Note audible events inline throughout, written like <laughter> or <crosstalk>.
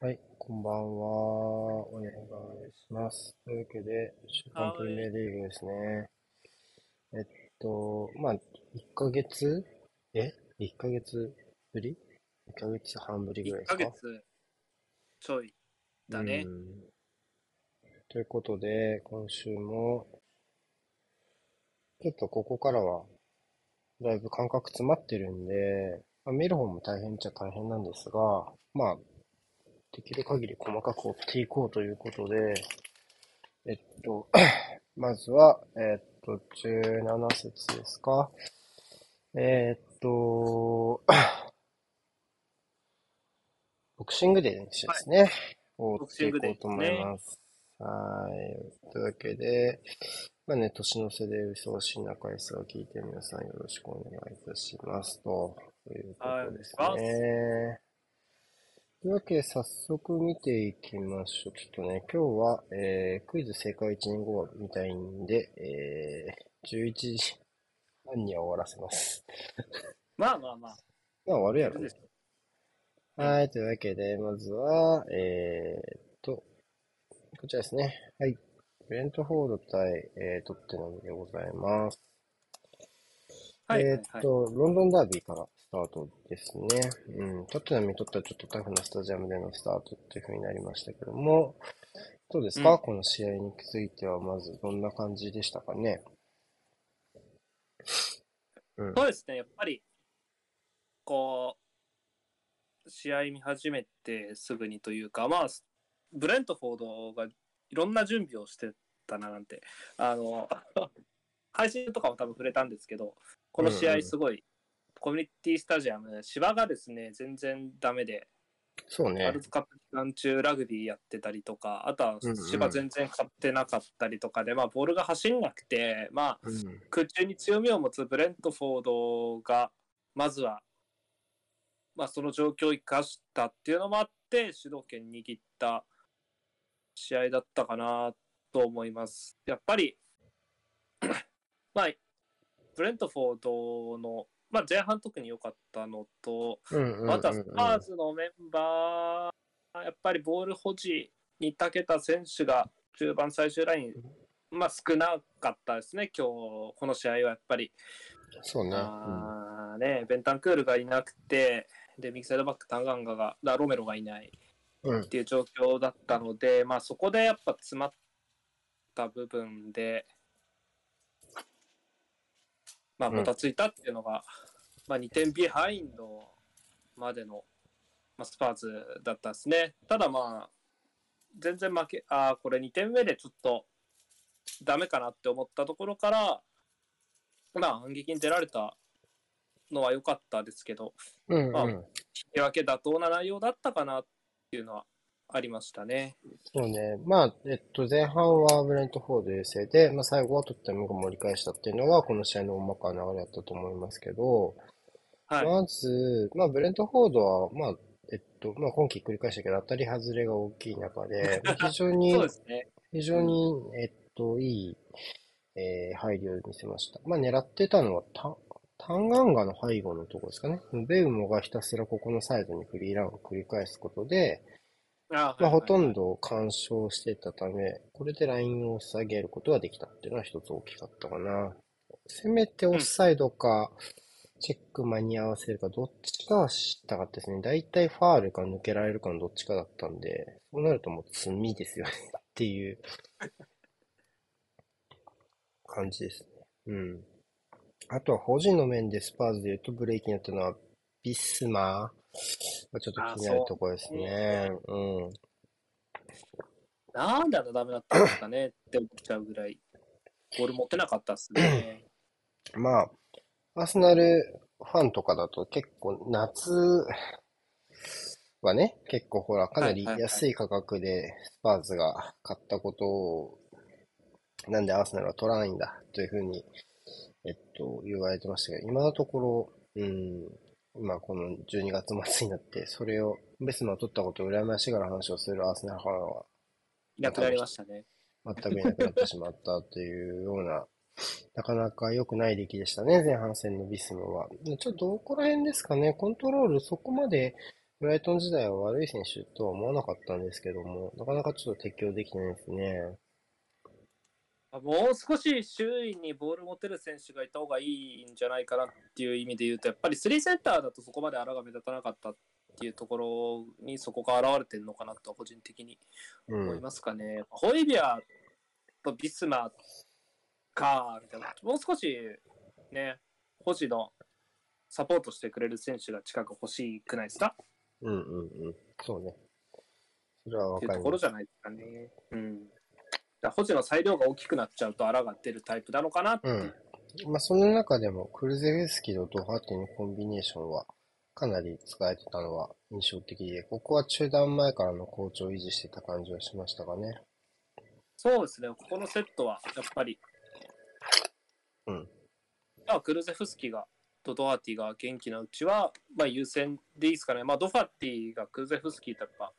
はい、こんばんは。お願いします。というわけで、週刊プレミアリーグですね。えっと、まあ、1ヶ月？え ?1 ヶ月ぶり ?1 ヶ月半ぶりぐらいですか ?1 ヶ月ちょいだね。ということで、今週も、ちょっとここからは、だいぶ感覚詰まってるんで、まあ、見る方も大変っちゃ大変なんですが、まあ、できる限り細かく追っていこうということで、えっと、<clears throat> まずは、えっと、17節ですか。えっと、<clears throat> ボクシングデーですね。はい、追っていこうと思います。はい。というわけで、まあね、年の瀬で忙しい中ですが、聞いて皆さんよろしくお願いいたしますと。ということですね。というわけで、早速見ていきましょう。ちょっとね、今日は、えー、クイズ正解1年後は見たいんで、えー、11時半には終わらせます。<laughs> まあまあまあ。まあ終わるやろ、ね。はい、というわけで、まずは、えー、っと、こちらですね。はい。ブレントフォード対、えー、トッテナムでございます。はい、えー、っと、はい、ロンドンダービーからスタートですね。うん。トッテナムにとってはちょっとタフなスタジアムでのスタートっていう風になりましたけども、どうですか、うん、この試合については、まずどんな感じでしたかね？うん、そうですね、やっぱり、こう、試合見始めてすぐにというか、まあ、ブレントフォードがいろんな準備をしてたななんて、あの、<laughs> 配信とかも多分触れたんですけど、この試合すごいコミュニティスタジアム、芝がですね、全然ダメで、そうね。ワールドカップ期間中ラグビーやってたりとか、あとは芝全然買ってなかったりとかで、うんうん、まあボールが走んなくて、まあ、うん、空中に強みを持つブレントフォードが、まずは、まあその状況を生かしたっていうのもあって、主導権握った試合だったかなと思います。やっぱり <clears throat> まあ、ブレントフォードのまあ、前半特に良かったのと、またスパーズのメンバー、やっぱりボール保持に長けた選手が中盤最終ライン、まあ、少なかったですね、今日この試合はやっぱり。そうね。あねベンタンクールがいなくて、で右サイドバック、タンガンガが、ロメロがいない。っていう状況だったので、うん、まあ、そこでやっぱ詰まった部分で、まあ、もたついたっていうのが、うん、まあ、2点ビハインドまでの、まあ、スパーズだったんですね。ただまあ、全然負け、ああ、これ2点目でちょっとダメかなって思ったところから、まあ、反撃に出られたのは良かったですけど、うんうん、まあ、引き分け妥当な内容だったかなっていうのはありましたね。そうね。まあ、えっと、前半はブレントフォード優勢で、まあ、最後はとっても盛り返したっていうのが、この試合の大まかな流れだったと思いますけど、はい、まず、まあ、ブレントフォードは、まあ、えっと、まあ、今季繰り返したけど、当たり外れが大きい中で、<laughs> 非常に、ね、非常に、えっと、いい、えー、配慮を見せました。まあ、狙ってたのは、タタンガンガの背後のところですかね。ベウモがひたすらここのサイドにフリーランを繰り返すことで、あまあ、ほとんど干渉してたため、これでラインを下げることができたっていうのは一つ大きかったかな。せめてオフサイドか、チェック間に合わせるか、どっちかは知ったかったですね。だいたいファールか抜けられるかのどっちかだったんで、そうなるともう罪ですよね <laughs> っていう感じですね。うん。あとは保持の面でスパーズで言うとブレーキになったのはビスマーまあ、ちょっと気になるところですね。ううん。なんであんなダメだったんですかねって思っちゃうぐらい、ボール持ってなかったっすね。<clears throat> まあ、アーセナルファンとかだと結構夏はね、結構ほら、かなり安い価格でスパーズが買ったことを、なんでアーセナルは取らないんだというふうに、えっと、言われてましたけど、今のところ、うん、今この12月末になって、それを、ベスマを取ったことを羨ましがら話をするアーセナルファンは、いなくなりましたね。全くいなくなってしまったというような、なかなか良くない出来でしたね、前半戦のビスムは。ちょっとどこら辺ですかね、コントロールそこまでブライトン時代は悪い選手とは思わなかったんですけども、なかなかちょっと適応できてないですね。もう少し周囲にボール持てる選手がいた方がいいんじゃないかなっていう意味で言うと、やっぱり3センターだとそこまで荒が目立たなかったっていうところにそこが現れてるのかなと個人的に思いますかね。うん、ホイビアとビスマか、みたいな。もう少しね、保持のサポートしてくれる選手が近く欲しくないですか？うんうんうん。そうね。それは分かる。いうところじゃないですかね。うん。保持の裁量が大きくなっちゃうと、あらが出るタイプなのかなって。うん。まあ、その中でも、クルゼフスキーとドハーティのコンビネーションは、かなり使えてたのは印象的で、ここは中断前からの好調を維持してた感じはしましたがね。そうですね、ここのセットはやっぱり。うん。まあ、クルゼフスキーがとドファーティが元気なうちは、まあ、優先でいいですかね。まあ、ドファーティがクルゼフスキーとやっぱ、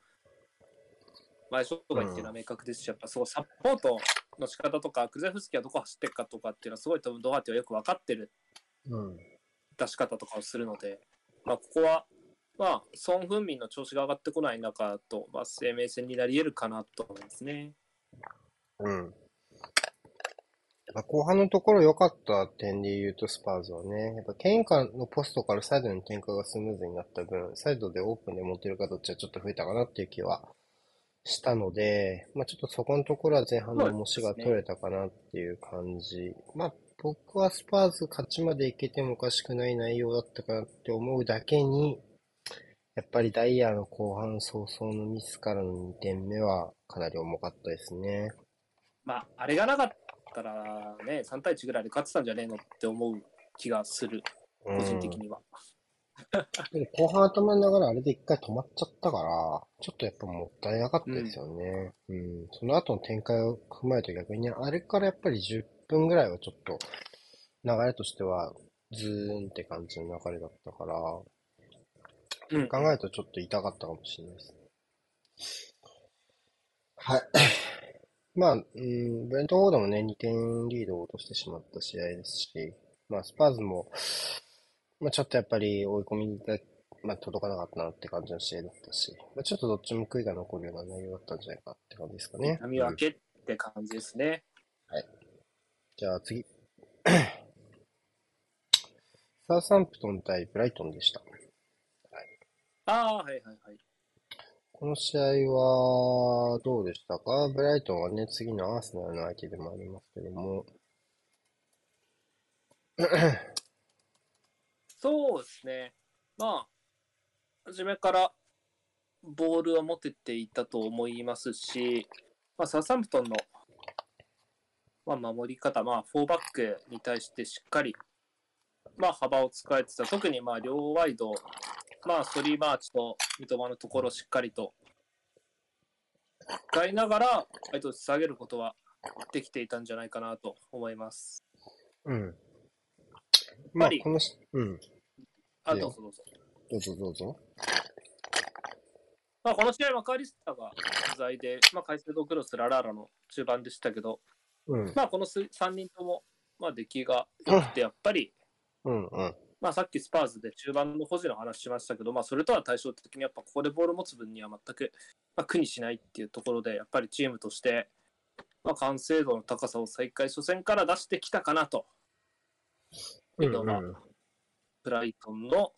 前ショットが言っていうのは明確ですし、やっぱそうサポートの仕方とか、クゼフスキーはどこ走ってるかとかっていうのは、すごい多分ドファーティはよく分かってる出し方とかをするので、まあ、ここは、まあ、ソン・フンミンの調子が上がってこない中と、まあ、生命線になり得るかなと思いますね。うん。やっぱ後半のところ良かった点で言うとスパーズはね、やっぱケンカのポストからサイドに展開がスムーズになった分、サイドでオープンで持てる形はちょっと増えたかなっていう気はしたので、まあちょっとそこのところは前半の重しが取れたかなっていう感じ。ね、まあ僕はスパーズ勝ちまでいけてもおかしくない内容だったかなって思うだけに、やっぱりダイヤの後半早々のミスからの2点目はかなり重かったですね。まあ、あれがなかったらね、3対1ぐらいで勝ってたんじゃねえのって思う気がする、個人的には。<laughs> 後半頭ながらあれで一回止まっちゃったから、ちょっとやっぱもったいなかったですよね。うん。うん、その後の展開を踏まえて逆に、あれからやっぱり10分ぐらいはちょっと、流れとしては、ズーンって感じの流れだったから、うん、考えるとちょっと痛かったかもしれないです。はい。<coughs> まあ、うん、ブレントフォードもね、2点リードを落としてしまった試合ですし、まあ、スパーズも、まあ、ちょっとやっぱり追い込みで、まあ、届かなかったなって感じの試合だったし、まあ、ちょっとどっちも悔いが残るような内容だったんじゃないかって感じですかね。波分けって感じですね。うん、はい。じゃあ次。<coughs> サーサンプトン対ブライトンでした。はい、ああ、はいはいはい。この試合はどうでしたか？ブライトンはね、次のアーセナルの相手でもありますけども。そうですね。まあ、初めからボールを持てていたと思いますし、まあ、ササンプトンの、まあ、守り方、まあ、4バックに対してしっかり、まあ、幅を使えてた。特にまあ両ワイドまあ、ストリーマーチと三笘のところをしっかりと使いながら、相手を下げることはできていたんじゃないかなと思います。うん。まあ、このし、うん。あ、どうぞどうぞ。どうぞどうぞ。まあ、この試合、マカリスタが不在で、まあ、カイセドクロス、ララーラの中盤でしたけど、うん、まあ、この3人とも、まあ、出来が良くて、<laughs> やっぱり、うんうん。まあ、さっきスパーズで中盤の保持の話しましたけど、まあ、それとは対照的にやっぱここでボール持つ分には全く、まあ、苦にしないっていうところでやっぱりチームとして、まあ、完成度の高さを再開初戦から出してきたかなというのが、ブライトンの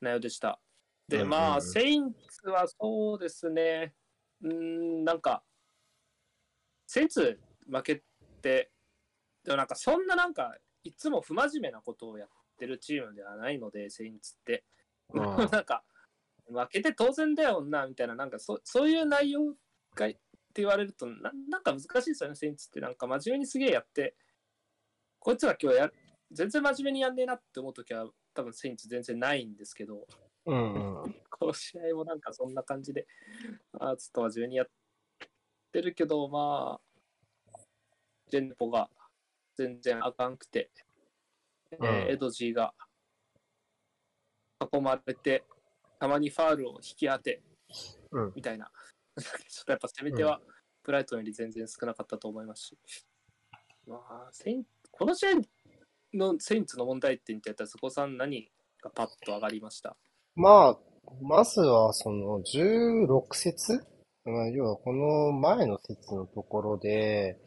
内容でした。で、まあ、セインツはそうですね、うん、なんか、セインツ負けて、でもなんかそんななんか、いつも不真面目なことをやって、ってるチームではないので、セインツって。<laughs> なんか、負けて当然だよな、みたいな、なんかそそういう内容がって言われるとな、なんか難しいですよね、セインツって。なんか真面目にすげえやって、こいつは今日や全然真面目にやんねえなって思うときは、多分セインツ全然ないんですけど、うんうん、この試合もなんかそんな感じで、あずっと真面目にやってるけど、まあ、ジェンポが全然あかんくて、うん、えー、エドジーが囲まれて、たまにファールを引き当て、うん、みたいな。<laughs> ちょっとやっぱ攻め手はブライトンより全然少なかったと思いますし。まあ、センこの試合のセインツの問題点ってやったら、そこさん何がパッと上がりました？まあ、まずはその16節？まあ要はこの前の節のところで、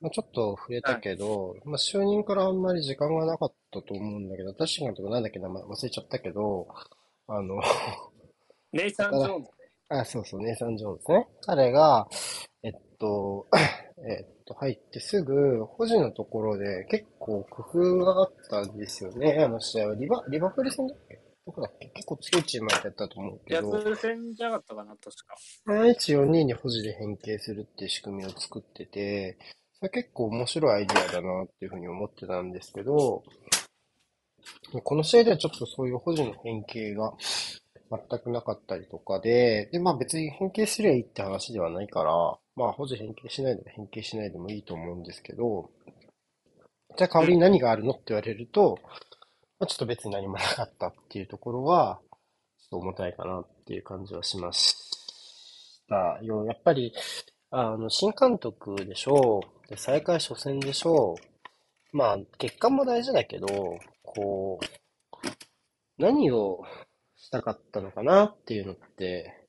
まあ、ちょっと触れたけど、まあ就任からあんまり時間がなかったと思うんだけど、確かにとかなんだっけ名前忘れちゃったけど、あのネイサン・ジョーンズあ、そうそう、ネイサン・ジョーンズね。彼が、えっと、えっと、入ってすぐ、保持のところで結構工夫があったんですよね。あの試合は。リバ、リバプール戦だっけ？どこだっけ？結構強いチームやったと思うけど。ヤツ戦じゃなかったかな、確か。3142に保持で変形するっていう仕組みを作ってて、それ結構面白いアイディアだなっていうふうに思ってたんですけど、この試合ではちょっとそういう保持の変形が全くなかったりとかで、で、まあ別に変形すりゃいいって話ではないから、まあ保持変形しないでも変形しないでもいいと思うんですけど、じゃあ代わりに何があるのって言われると、まあ、ちょっと別に何もなかったっていうところは、ちょっと重たいかなっていう感じはしました。よやっぱり、あの、新監督でしょう。で、再開初戦でしょう。まあ、結果も大事だけど、こう、何をしたかったのかなっていうのって、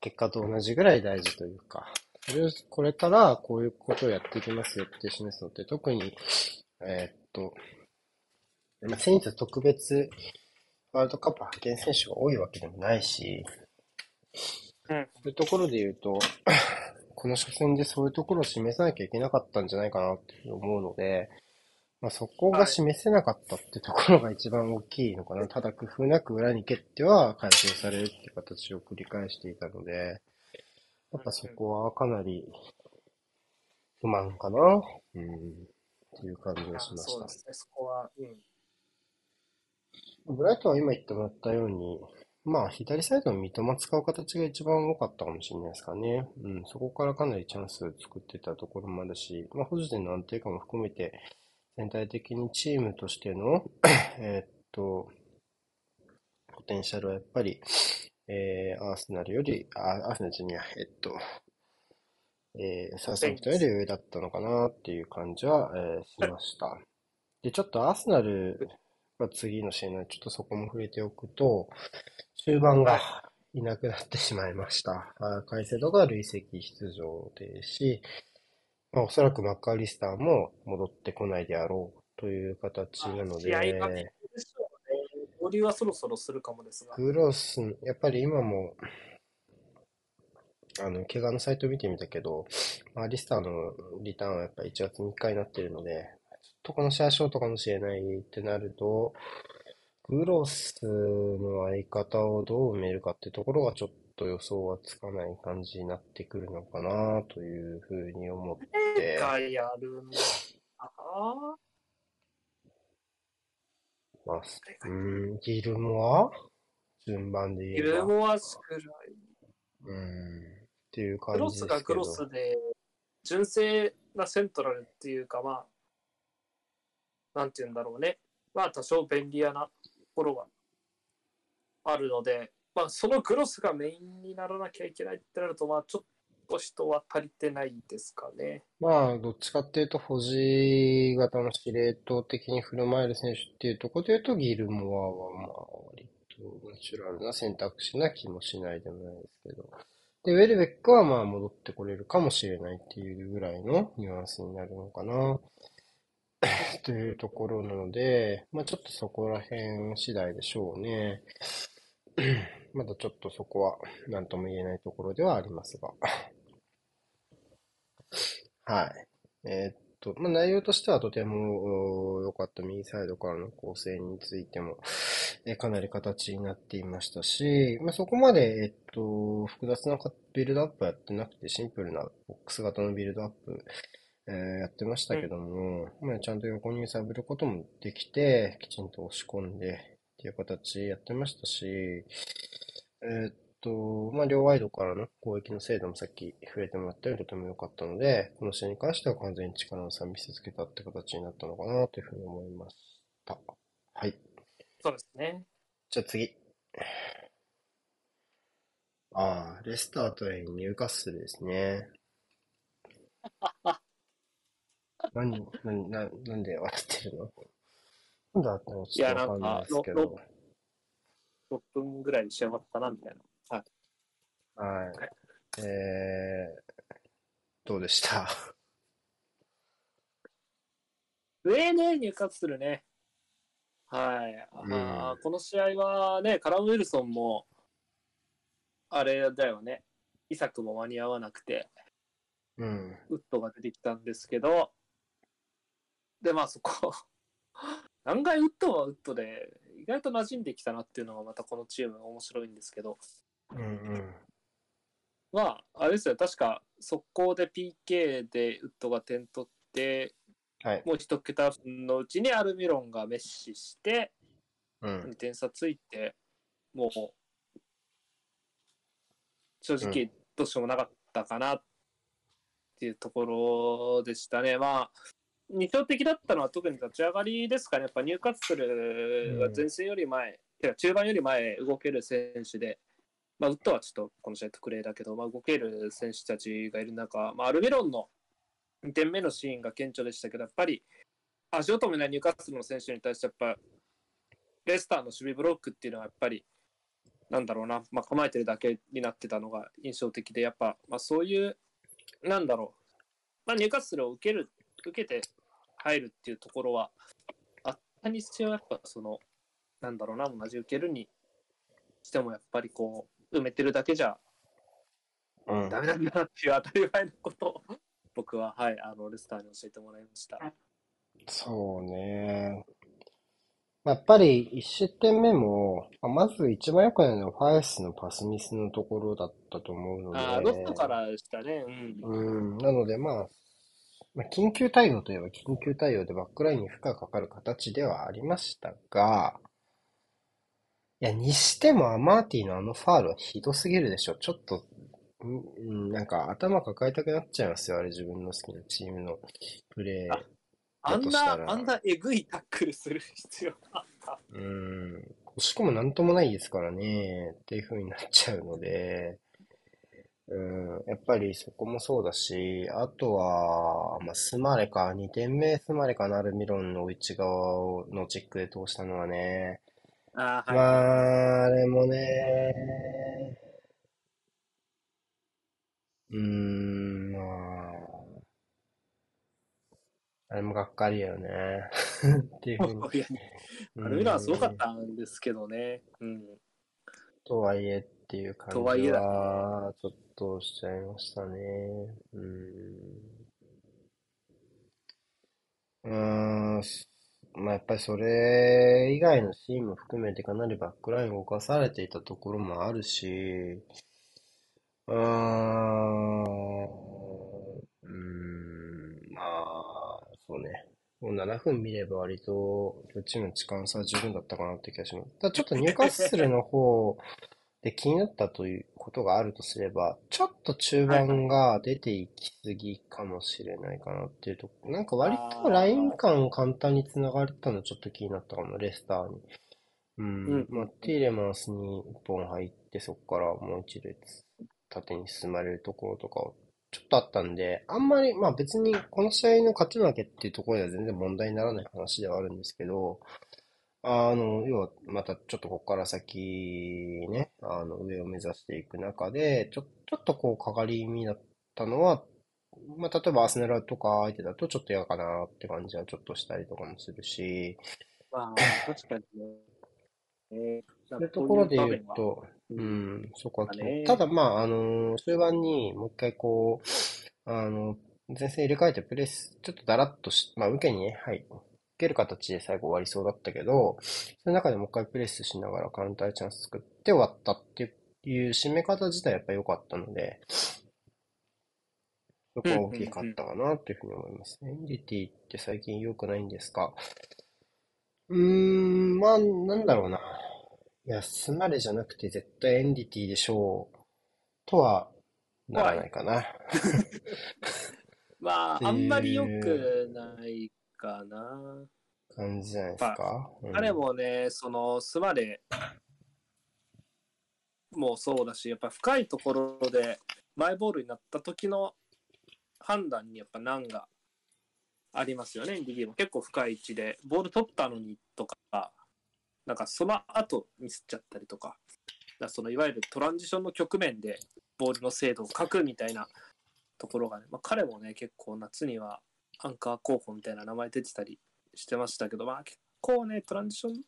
結果と同じぐらい大事というか、それを、これからこういうことをやっていきますよって示すのって、特に、えー、っと、まあ、先日特別ワールドカップ派遣選手が多いわけでもないし、うん、そういうところで言うと、<clears throat> この初戦でそういうところを示さなきゃいけなかったんじゃないかなって思うので、まあ、そこが示せなかったってところが一番大きいのかな。ただ工夫なく裏に蹴っては回収されるって形を繰り返していたので、やっぱそこはかなり不満かな。うん。っていう感じがしました。そうですね、そこは。うん。ブライトは今言ってもらったように、まあ、左サイドの三笘使う形が一番多かったかもしれないですかね。うん、そこからかなりチャンスを作ってたところもあるし、まあ、保持での安定感も含めて、全体的にチームとしての <clears throat> えっと、ポテンシャルはやっぱり、えー、アーセナルより、あアーセナルジュニア、えっと、えー、サウサンプトより上だったのかなっていう感じは、えー、しました。で、ちょっとアーセナルが次の試合なので、ちょっとそこも触れておくと、終盤がいなくなってしまいました。カイセドが累積出場ですし、まあ、おそらくマッカーリスターも戻ってこないであろうという形なので、合流はそろそろするかもですが。クロス、やっぱり今も、あの、怪我のサイト見てみたけど、まあ、リスターのリターンはやっぱ1月3日になってるので、ちょっとこの試合ショートかもしれないってなると、クロスの相方をどう埋めるかってところがちょっと予想はつかない感じになってくるのかなというふうに思って。誰やるんだまあ、うん、ギルモア順番で言えば。ギルモアくらい。うん。っていう感じですけど。クロスがクロスで、純正なセントラルっていうか、まあ、なんて言うんだろうね。まあ、多少便利屋なところはあるので、まあ、そのクロスがメインにならなきゃいけないってなると、まあ、ちょっと人は足りてないですかね。まあ、どっちかっていうと、保持型の司令塔的に振る舞える選手っていうところで言うと、ギルモアは、まあ、割とナチュラルな選択肢な気もしないでもないですけど。で、ウェルベックはまあ戻ってこれるかもしれないっていうぐらいのニュアンスになるのかな。<coughs> というところなので、まあちょっとそこら辺次第でしょうね。<coughs> まだちょっとそこは何とも言えないところではありますが。はい。えー、っと、まあ、内容としてはとても良かった右サイドからの構成についても、えー、かなり形になっていましたし、まあ、そこまで、えっと、複雑なビルドアップやってなくてシンプルなボックス型のビルドアップ、えー、やってましたけども、まあ、ちゃんと横に揺さぶることもできて、きちんと押し込んで、っていう形やってましたし、えー、と、まあ、両ワイドからの攻撃の精度もさっき触れてもらったようにとても良かったので、この試合に関しては完全に力の差見せつけたって形になったのかなというふうに思いました。はい。そうですね。じゃあ次。ああ、レスターとニューカッスルですね。<laughs> 何、何、ななんで笑ってるの？なんだったの？ちょっとわかんないですけど。6分ぐらいで仕上がったな、みたいな。はい。はい。えー、どうでした？<laughs> 上ね、入荷するね。はい。うん、あこの試合はね、カラム・ウィルソンも、あれだよね。イサクも間に合わなくて、うん、ウッドが出てきたんですけど、で、まあそこ <laughs> 案外ウッドはウッドで、意外と馴染んできたなっていうのがまたこのチーム面白いんですけど、うんうん、まあ、あれですよ、確か速攻で PK でウッドが点取って、はい、もう一桁分のうちにアルミロンがメッシして、うん、2点差ついて、もう正直どうしようもなかったかなっていうところでしたね。まあ、二強的だったのは特に立ち上がりですかね。やっぱニューカッスルは前線より前、うん、中盤より前動ける選手で、まあ、ウッドはちょっとこの試合特例だけど、まあ、動ける選手たちがいる中、まあ、アルベロンの2点目のシーンが顕著でしたけど、やっぱり足を止めないニューカッスルの選手に対して、やっぱレスターの守備ブロックっていうのはやっぱりなんだろうな、まあ、構えてるだけになってたのが印象的で、やっぱ、まあ、そういう、なんだろう、まあ、ニューカッスルを受ける、受けて入るっていうところは、あったにしては、やっぱその、なんだろうな、同じ受けるにしても、やっぱりこう、埋めてるだけじゃ、うん、ダメなんだなっていう当たり前のことを、<laughs> 僕は、はい、あの、レスターに教えてもらいました。そうね。やっぱり1失点目も、まず一番良くないのはファイスのパスミスのところだったと思うので。ああ、ロットからでしたね。うん。うん、なので、まあ、まあ、緊急対応といえば緊急対応でバックラインに負荷がかかる形ではありましたが、いや、にしてもアマーティのあのファールはひどすぎるでしょ。ちょっと、んなんか頭抱えたくなっちゃいますよ。あれ自分の好きなチームのプレー。あんな、あんなえぐいタックルする必要あった。うん。しかもなんともないですからね、っていう風になっちゃうので、うん、やっぱりそこもそうだし、あとは、まあ、スマレか、2点目スマレかなるミロンの内側のチェックで通したのはね、あはい、まあ、あれもね、うーん、まあ、あれもがっかりよね。<laughs> っていうふうに。あれはすごかったんですけどね。うん。とはいえっていう感じは、ちょっとしちゃいましたね。うん。うん。まあ、やっぱりそれ以外のシーンも含めてかなりバックラインを動かされていたところもあるし、うーん、うん、まあ、そうね。もう7分見れば割と、両チームの時間差は十分だったかなって気がします。ただちょっとニューカッスルの方で気になったということがあるとすれば、ちょっと中盤が出ていきすぎかもしれないかなっていうとこ、なんか割とライン間簡単に繋がれたのちょっと気になったかも、レスターに。うん。まあ、ティーレマンスに1本入って、そこからもう一列縦に進まれるところとかをちょっとあったんで、あんまり、まあ別にこの試合の勝ち負けっていうところでは全然問題にならない話ではあるんですけど、あの、要はまたちょっとここから先ね、あの、上を目指していく中で、ちょ、ちょっとこう、かかり気味だったのは、まあ例えばアスネラとか相手だとちょっと嫌かなって感じはちょっとしたりとかもするし、まあ、確かにね。えー、そういうところで言うと、うん、そこは、ただまあ、あの終盤にもう一回こう、あの、前線入れ替えてプレス、ちょっとだらっとし、まあ、受けにね、はい、受ける形で最後終わりそうだったけど、その中でもう一回プレスしながらカウンターチャンス作って終わったっていう締め方自体やっぱ良かったので、そこは大きかったかなというふうに思いますね。エンディティって最近良くないんですか？うーん、まあ、なんだろうな。いや、スマレじゃなくて絶対エンディティでしょう。とはならないかな。<laughs> まあ、あんまり良くないかな。感じじゃないですか？うん、彼もね、その、スマレもそうだし、やっぱ深いところでマイボールになった時の判断にやっぱ難がありますよね、DD も結構深い位置で、ボール取ったのにとか、なんかその後ミスっちゃったりとか、だそのいわゆるトランジションの局面でボールの精度を書くみたいなところがね、まあ、彼もね、結構夏にはアンカー候補みたいな名前出てたりしてましたけど、まあ結構ね、トランジション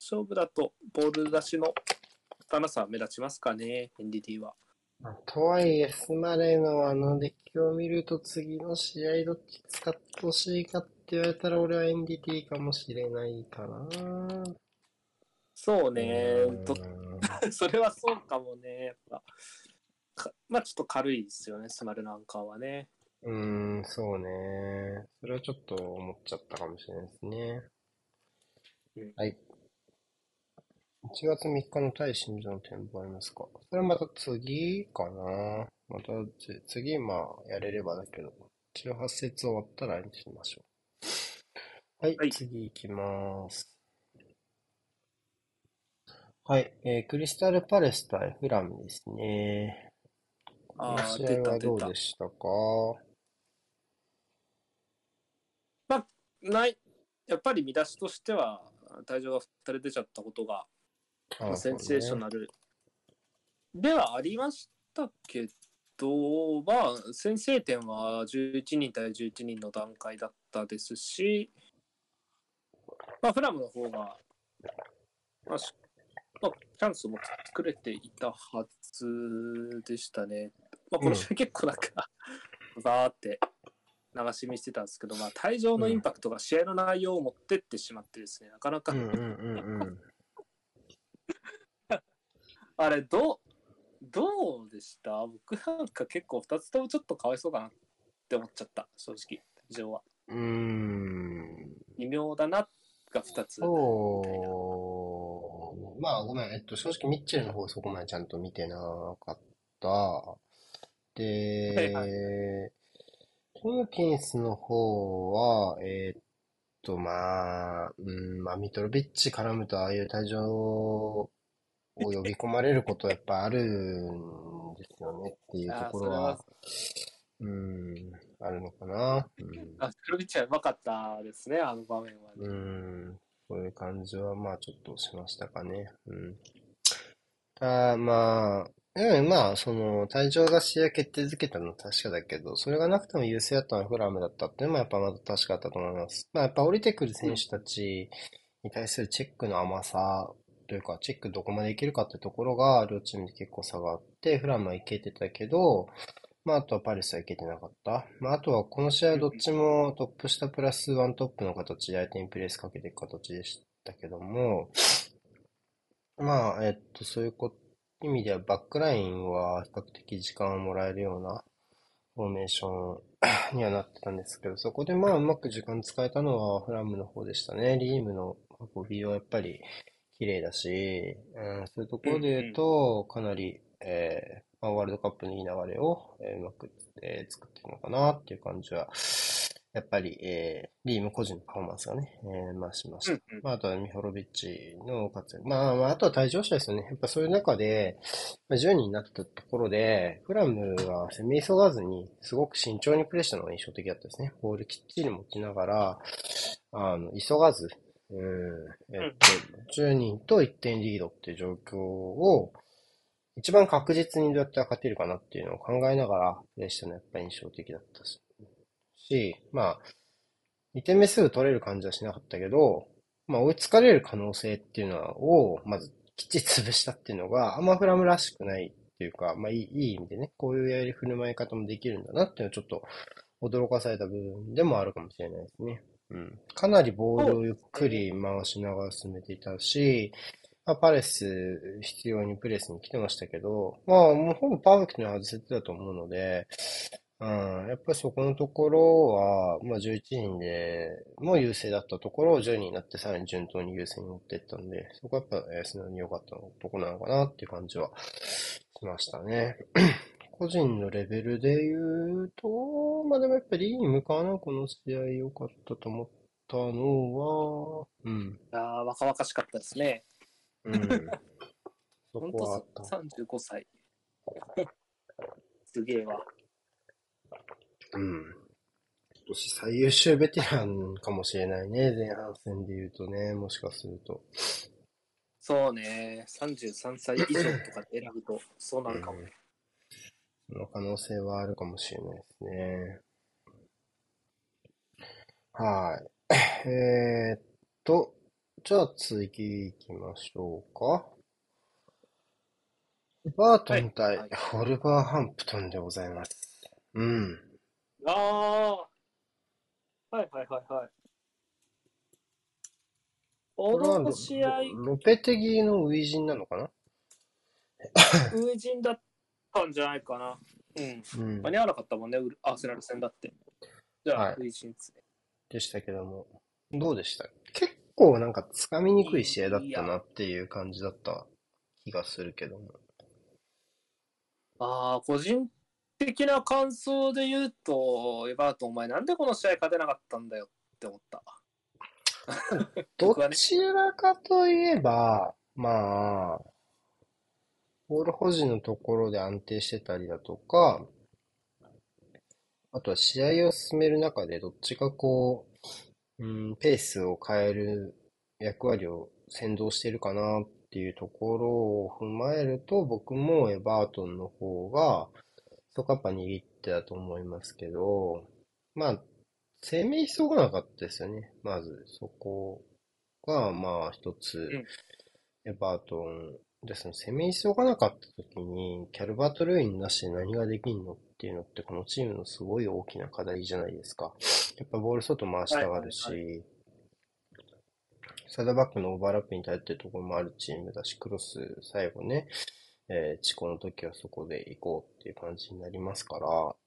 勝負だとボール出しの汚さは目立ちますかね、NDT は。とはいえ、スマレのあのデッキを見ると次の試合どっち使ってほしいかって言われたら俺は NDT かもしれないかな。そうね、と <laughs> それはそうかもね、やっぱ。まあちょっと軽いですよね、スマルなんかはね。うーん、そうね。それはちょっと思っちゃったかもしれないですね。うん、はい。1月3日の対新庄の展望ありますか？それはまた次かなまた次、まあ、やれればだけど、18節終わったらにしましょう。はい、はい、次行きます。はい、えー、クリスタルパレス対フラムですね。ああ、試合はどうでしたかまあ、ない、やっぱり見出しとしては、退場が2人出ちゃったことがまあ、センセーショナルではありましたけど、まあ、先制点は11人対11人の段階だったですし、まあ、フラムの方が、まあ、まあ、チャンスも作れていたはずでしたね。まあ、この試合結構なんか、うん、バーって流し見してたんですけど、まあ、退場のインパクトが試合の内容を持ってってしまってですね、なかなか、<laughs> あれ、どう、どうでした？僕なんか結構2つともちょっとかわいそうかなって思っちゃった、正直、事情は。うーん。微妙だなが2つ。そう。まあ、ごめん、えっと、正直ミッチェルの方そこまでちゃんと見てなかった。で、はいはい、トムキンスの方は、えー、っと、まあ、うん、まあ、ミトロビッチ絡むとああいう退場を呼び込まれることやっぱあるんですよねっていうところは、うん、あるのかな。うん、あ、黒ビッチはうまかったですね、あの場面は、ね。うん、そういう感じはまあちょっとしましたかね。うん。たまあ、うん、まあ、その、退場が試合決定づけたのは確かだけど、それがなくても優勢だったのはフラムだったっていうのもやっぱまだ確かだったと思います。まあ、やっぱ降りてくる選手たちに対するチェックの甘さというか、チェックどこまでいけるかってところが、両チームで結構差があって、フラムはいけてたけど、まあ、あとはパレスはいけてなかった。まあ、あとはこの試合はどっちもトップ下プラスワントップの形で相手にプレスかけていく形でしたけども、まあ、えっと、そういうこと意味ではバックラインは比較的時間をもらえるようなフォーメーション <clears throat> にはなってたんですけど、そこでまあうまく時間使えたのはフラムの方でしたね。リームの運びはやっぱり綺麗だし、うん、そういうところで言うと、かなり、えー、ワールドカップにいい流れを、えー、うまく、えー、作ってるのかなっていう感じは、やっぱり、えー、リーム個人のパフォーマンスがね、えー、まあしました。まあ、あとはミホロビッチの活躍。まあ、まあ、あとは退場者ですよね。やっぱそういう中で、まあ、10人になったところで、フラムは攻め急がずに、すごく慎重にプレイしたのが印象的だったですね。ボールきっちり持ちながら、あの、急がず、うん、えっと、10人と1点リードっていう状況を、一番確実にどうやって勝てるかなっていうのを考えながらプレイしたのはやっぱり印象的だったし、しまあ、2点目すぐ取れる感じはしなかったけど、まあ追いつかれる可能性っていうのを、まずきっちり潰したっていうのが、アマフラムらしくないっていうか、まあいいいい意味でね、こういうやり振る舞い方もできるんだなっていうのはちょっと驚かされた部分でもあるかもしれないですね。うん。かなりボールをゆっくり回しながら進めていたし、まあ、パレス必要にプレスに来てましたけど、まあもうほぼパーフェクトに外せてたと思うので、うん、やっぱりそこのところは、まあ11人でも優勢だったところを10人になってさらに順当に優勢に持っていったんで、そこはやっぱ、えー、素直に良かったところなのかなっていう感じはしましたね。<clears throat> 個人のレベルで言うと、まあでもやっぱりリームかな、この試合良かったと思ったのは、うん。ああ、若々しかったですね。うん。<laughs> そこはあった。35歳。<laughs> すげえわ。うん。年最優秀ベテランかもしれないね、前半戦で言うとね、もしかすると。そうね、33歳以上とかで選ぶと、そうなるかもね。その可能性はあるかもしれないですね。はい。<coughs> えー、っと、じゃあ次行きましょうか。バートン対ホルバーハンプトンでございます。うん。ああ。はいはいはいはい。これはロ試合。ロペテギの初陣なのかな？初陣だったんじゃないかな。うん。うん、間に合わなかったもんね、アーセナル戦だって。じゃあ、初陣ですね、でしたけども。どうでした？結構なんかつかみにくい試合だったなっていう感じだった気がするけども。ああ、個人的な感想で言うと、エバートン、お前なんでこの試合勝てなかったんだよって思った。<laughs> どちらかといえば、まあ、ボール保持のところで安定してたりだとか、あとは試合を進める中でどっちかこう、うん、ペースを変える役割を先導してるかなっていうところを踏まえると、僕もエバートンの方が、ソカッパ握ってたと思いますけど、まあ、攻め急がなかったですよね。まず、そこが、まあ、一つ、エバートンですね。攻め急がなかった時に、キャルバート・ルインなしで何ができんのっていうのって、このチームのすごい大きな課題じゃないですか。やっぱボール外回したがるし、はいはいはいサイドバックのオーバーラップに頼ってるところもあるチームだし、クロス、最後ね、えー、チコの時はそこで行こうっていう感じになりますか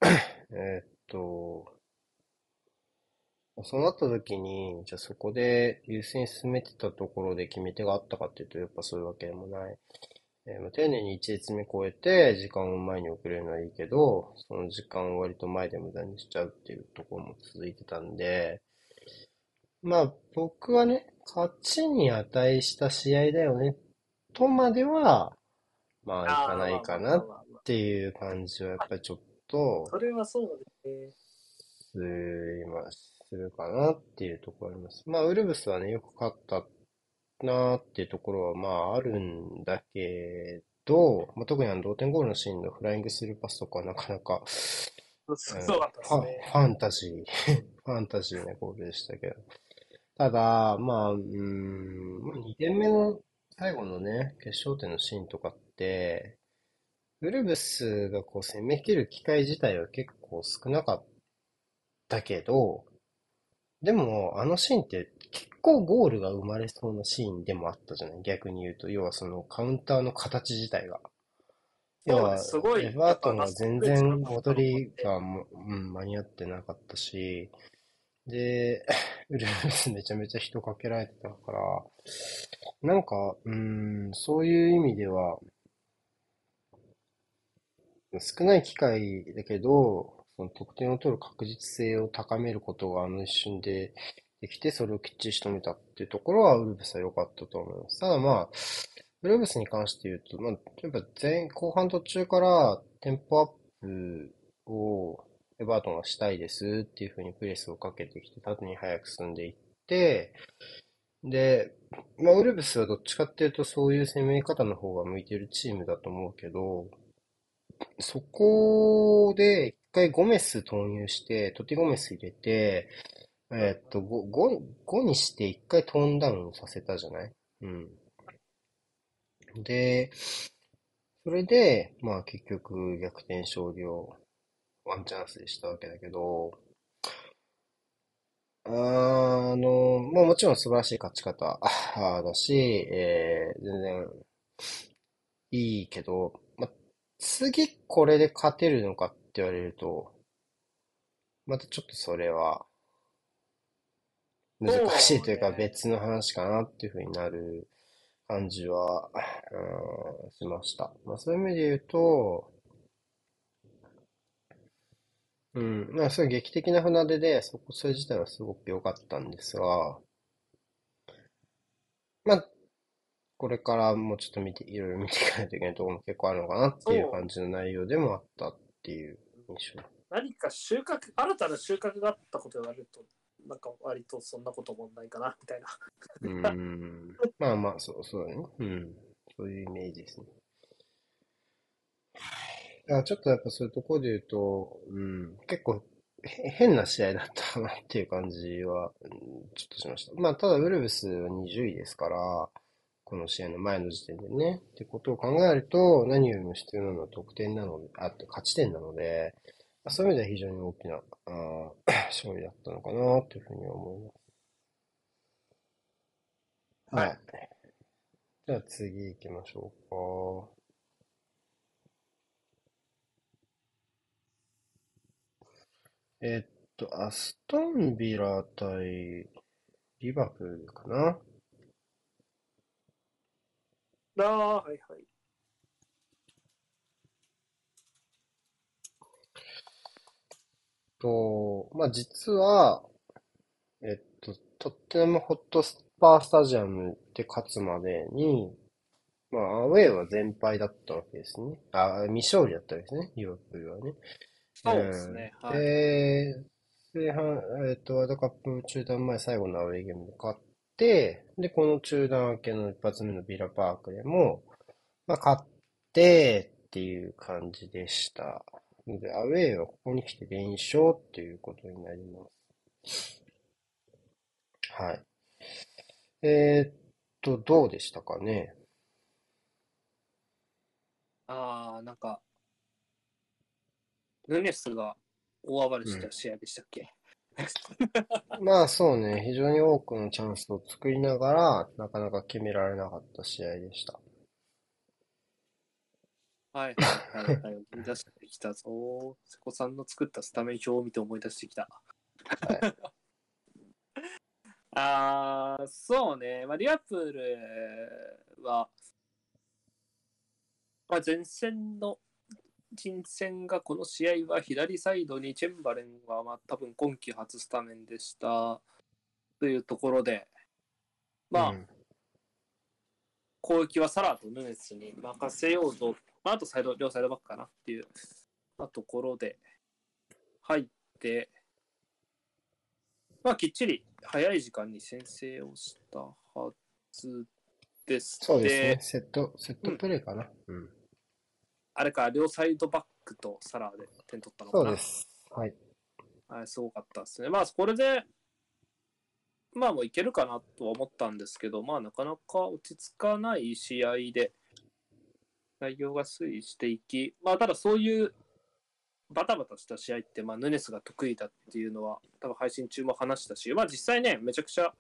ら、<clears throat> えっと、そうなった時に、じゃあそこで優先進めてたところで決め手があったかっていうと、やっぱそういうわけでもない。えー、まあ、丁寧に1列目超えて、時間を前に送れるのはいいけど、その時間を割と前で無駄にしちゃうっていうところも続いてたんで、まあ僕はね、勝ちに値した試合だよね、とまでは、まあ、いかないかなっていう感じは、やっぱりちょっと、それはそうですね。すいます、するかなっていうところあります。まあ、ウルブスはね、よく勝ったなっていうところは、まあ、あるんだけど、まあ、特にあの同点ゴールのシーンのフライングスルーパスとかはなかなか、そうだったね、ファンタジー、<laughs> ファンタジーなゴールでしたけど。ただ、まあ、うん、2点目の最後のね、決勝点のシーンとかって、ウルブスがこう攻め切る機会自体は結構少なかったけど、でも、あのシーンって結構ゴールが生まれそうなシーンでもあったじゃない？逆に言うと。要はそのカウンターの形自体が。要は、エバートンが全然戻りが、うん、間に合ってなかったし、で、<laughs> ウルブスめちゃめちゃ人かけられてたから、なんか、うん、そういう意味では、少ない機会だけど、その得点を取る確実性を高めることがあの一瞬でできて、それをきっちり仕留めたっていうところは、ウルブスは良かったと思います。ただまあ、ウルブスに関して言うと、まあ、やっぱ前、後半途中からテンポアップをエバートンはしたいですっていうふうにプレスをかけてきて、縦に早く進んでいって、で、まあ、ウルブスはどっちかっていうとそういう攻め方の方が向いてるチームだと思うけど、そこで一回ゴメス投入して、トティゴメス入れて、えっと、5、5, 5にして一回トーンダウンさせたじゃない？うん。で、それで、まあ結局逆転勝利をワンチャンスでしたわけだけど、あの、まあもちろん素晴らしい勝ち方だし、えー、全然いいけど、まあ、次これで勝てるのかって言われると、またちょっとそれは難しいというか別の話かなっていうふうになる感じは、うん、しました。まあそういう意味で言うと、うん。まあ、それ劇的な船出で、そこ、それ自体はすごく良かったんですが、まあ、これからもうちょっと見て、いろいろ見ていかないといけないところも結構あるのかなっていう感じの内容でもあったっていう印象何か収穫、新たな収穫があったことがあると、なんか割とそんなこともないかな、みたいな。うん。まあまあ、そう、そうだね。うん。そういうイメージですね。あちょっとやっぱそういうところで言うと、うん、結構変な試合だったなっていう感じは、ちょっとしました。まあ、ただ、ウルブスは20位ですから、この試合の前の時点でね。ってことを考えると、何よりも必要なのは得点なので、あと勝ち点なので、そういう意味では非常に大きなあ <coughs> 勝利だったのかなというふうに思います。はい。じゃあ次行きましょうか。えっと、アストンビラ対リバプールかな？ああ、はいはい。と、まあ、実は、えっと、トッテナムホットスパースタジアムで勝つまでに、まあ、アウェーは全敗だったわけですね。あ、未勝利だったわけですね、リバプールはね。そうですね。はい。で、前半、えっと、ワールドカップ中断前最後のアウェーゲームで勝って、で、この中断明けの一発目のビラパークでも、まあ、勝ってっていう感じでした。ので、アウェーはここに来て連勝っていうことになります。はい。えー、っと、どうでしたかね？ああ、なんか、ヌネスが大暴れした試合でしたっけ、うん、まあそうね、非常に多くのチャンスを作りながら、なかなか決められなかった試合でした。はい。はいはいはい、思い出してきたぞ。瀬古さんの作ったスタメン表を見て思い出してきた。はい、<laughs> あー、そうね、まあ、リアプールは、まあ、前線の人選がこの試合は左サイドにチェンバレンはまあ多分今季初スタメンでした。というところで、まあ、うん、攻撃はサラとヌネスに任せようと、まあ、あとサイド両サイドバックかなっていう、まあ、ところで入って、まあ、きっちり早い時間に先制をしたはずです。そうですね、セット、セットプレーかな。うん、うんあれか、両サイドバックとサラーで点取ったのかな。そうです。はい。はい、すごかったですね。まあ、これで、まあもういけるかなとは思ったんですけど、まあなかなか落ち着かない試合で、内容が推移していき、まあただそういうバタバタした試合って、まあヌネスが得意だっていうのは、多分配信中も話したし、まあ実際ね、めちゃくちゃ、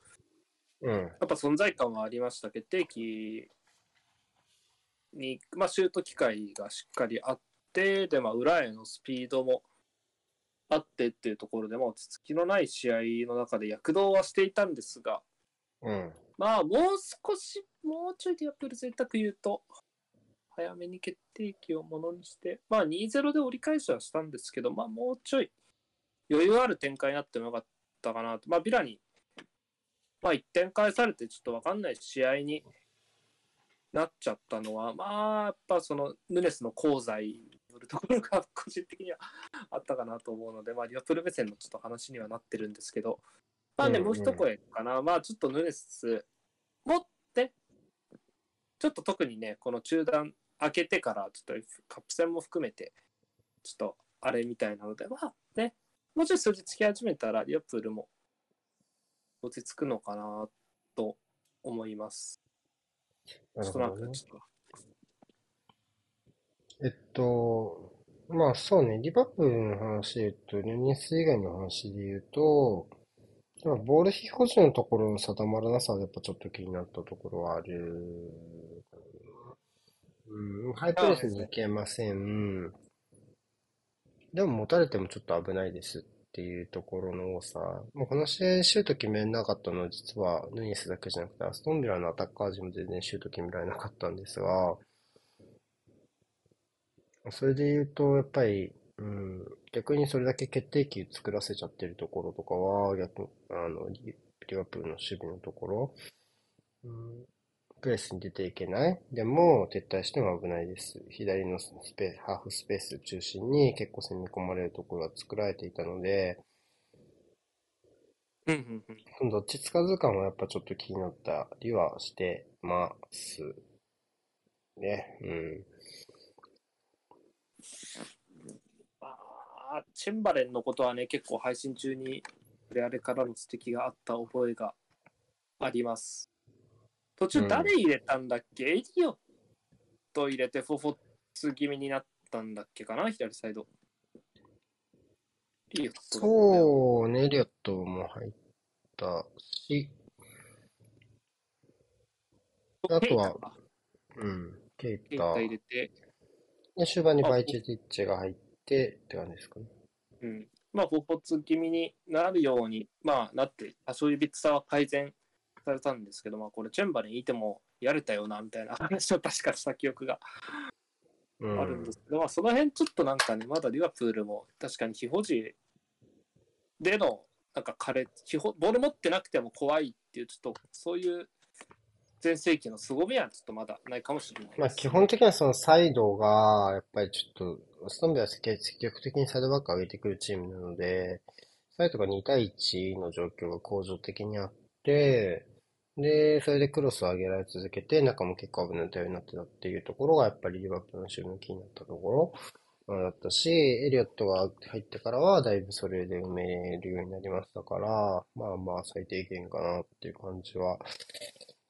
うん、やっぱ存在感はありました。決定機に、まあ、シュート機会がしっかりあって、で、まあ、裏へのスピードもあってっていうところで、も落ち着きのない試合の中で躍動はしていたんですが、うん、まあ、もう少し、もうちょいでやっぱり贅沢言うと、早めに決定機をものにして、まあ2-0で折り返しはしたんですけど、まあもうちょい余裕ある展開になってもよかったかなと。まあビラに、まあ1点返されてちょっとわかんない試合になっちゃったのは、まあ、やっぱそのヌネスの功罪によるところが個人的にはあったかなと思うので、まあ、リアプル目線のちょっと話にはなってるんですけど、まあね、もう一声かな、まあ、ちょっとヌネス、持って、ちょっと特にね、この中断開けてから、ちょっとカップ戦も含めて、ちょっとあれみたいなので、まあね、もうちょい数字つき始めたら、リアプールも落ち着くのかなと思います。ちょっとなんか、ちょっと。えっと、まあそうね、リバプールの話で言うと、ルニス以外の話で言うと、ボール非保持のところの定まらなさはやっぱちょっと気になったところはある。うん、ハイプレスに行けません。でも持たれてもちょっと危ないですっていうところの多さ。もうこの試合シュート決めなかったのは実はヌニスだけじゃなくてアストンビラのアタッカー陣も全然シュート決められなかったんですが、それで言うと、やっぱり、うん、逆にそれだけ決定機作らせちゃってるところとかは、逆あのリリバプールの守備のところ、うん、プレスに出ていけない。でも、撤退しても危ないです。左のスペハーフスペース中心に結構攻め込まれるところが作られていたので、うんうん、どっちつかず感はやっぱちょっと気になったりはしてますね。うん。あチェンバレンのことはね、結構配信中にあれからの指摘があった覚えがあります。途中誰入れたんだっけ、うん、エリオット入れてフォフォッツ気味になったんだっけかな？左サイド。エリオットそうね、エリオットも入ったし、あとは、うん、ケイタ。ケイタ入れて。で、終盤にバイチェティッチが入ってって感じですかね。うん。まあ、フォフォッツ気味になるように、まあ、なって、そういうビッツさは改善されたんですけど、まあ、これ、チェンバレンいてもやれたよな、みたいな <laughs> 話を確かした記憶があるんですけど、うん、まあ、その辺ちょっとなんかね、まだリバプールも確かに非保持での、なんか彼、ボール持ってなくても怖いっていう、ちょっとそういう全盛期の凄みはちょっとまだないかもしれない。まあ基本的にはそのサイドが、やっぱりちょっと、ストンベは積極的にサイドバック上げてくるチームなので、サイドが2対1の状況が向上的にあって、で、それでクロスを上げられ続けて、中も結構危ない対応になってたっていうところが、やっぱりリバプールの収入気になったところだったし、エリオットが入ってからは、だいぶそれで埋めるようになりましたから、まあまあ最低限かなっていう感じは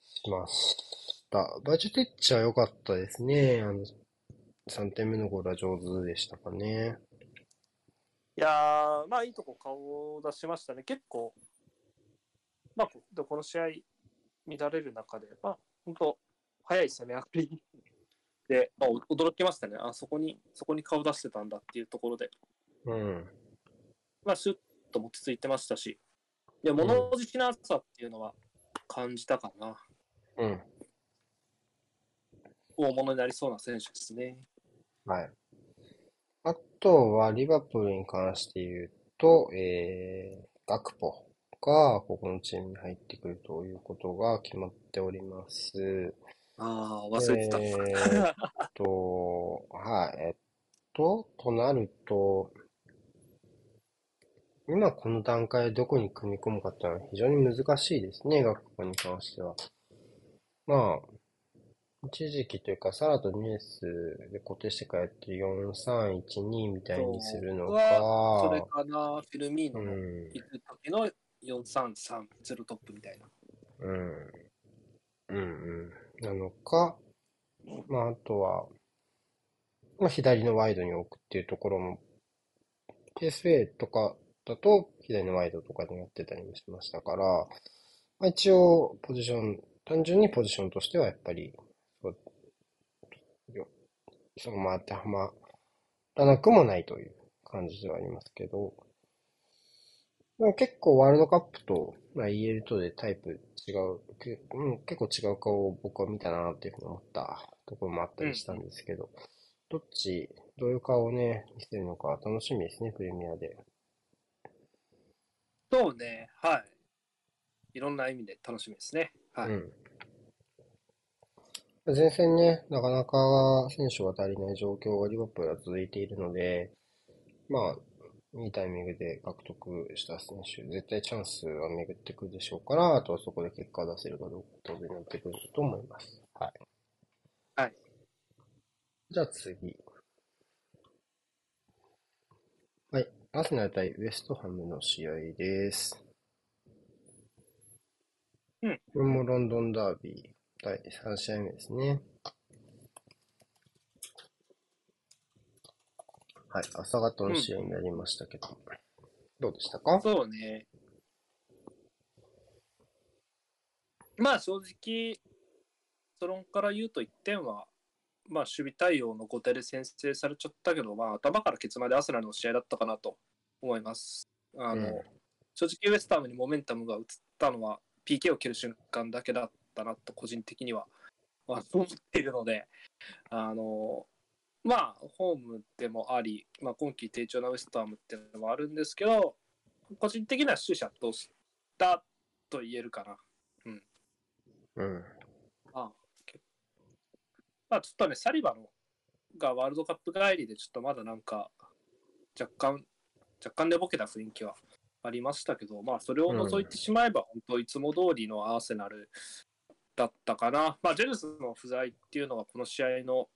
しました。バジュテッチは良かったですね。あの、3点目のゴールは上手でしたかね。いやー、まあいいとこ顔を出しましたね。結構、まあ、この試合、乱れる中で、まあ、本当、早い攻め上がりで、まあ、驚きましたね。あそこに、そこに顔出してたんだっていうところで。うん。まあ、シュッと落ち着いてましたし、いや、物好きなさっていうのは感じたかな。うん。大物になりそうな選手ですね。はい。あとは、リバプールに関して言うと、えー、ガクポが、ここのチームに入ってくるということが決まっております。ああ、忘れてた。えー、っと、はい、えっと、となると、今この段階でどこに組み込むかっていうのは非常に難しいですね、学校に関しては。まあ、一時期というか、サラとニュースで固定してからやってる4312みたいにするのか、それかな、フィルミーノの行く時の4330トップみたいな。うん。うんうん。なのか、まあ、あとは、まあ、左のワイドに置くっていうところも、PSA とかだと、左のワイドとかにやってたりもしましたから、まあ、一応、ポジション、単純にポジションとしてはやっぱり、そう、そのまあ当てはまらなくもないという感じではありますけど、まあ、結構ワールドカップと、まあ、EL とでタイプ違う、うん、結構違う顔を僕は見たなっていうふうに思ったところもあったりしたんですけど、うん、どっち、どういう顔をね、見せるのか楽しみですね、プレミアで。そうね、はい。いろんな意味で楽しみですね。はい。うん前線ね、なかなか選手が足りない状況がリバプールは続いているので、まあ、いいタイミングで獲得した選手、絶対チャンスは巡ってくるでしょうから、あとはそこで結果を出せるかどうか当然なってくると思います。はい。はい。じゃあ次。はい。アスナル対ウエストハムの試合です。うん。これもロンドンダービー第3試合目ですね。はい、朝方の試合になりましたけど、うん、どうでしたか？そうね。まあ正直、ソロンから言うと1点は、まあ守備対応の5手で先制されちゃったけど、まあ頭からケツまでアスナルの試合だったかなと思います。あの、うん、正直ウエスタームにモメンタムが移ったのは PK を蹴る瞬間だけだったなと個人的には、まあ、思っているので、あの、まあ、ホームでもあり、まあ、今季低調なウエストハムっていうのもあるんですけど、個人的には取捨としたと言えるかな。うん。うん。あまあちょっとね、サリバのがワールドカップ帰りで、ちょっとまだなんか、若干、若干でボケた雰囲気はありましたけど、まあそれを除いてしまえば、本当いつも通りのアーセナルだったかな。まあジェルスの不在っていうのがこの試合の、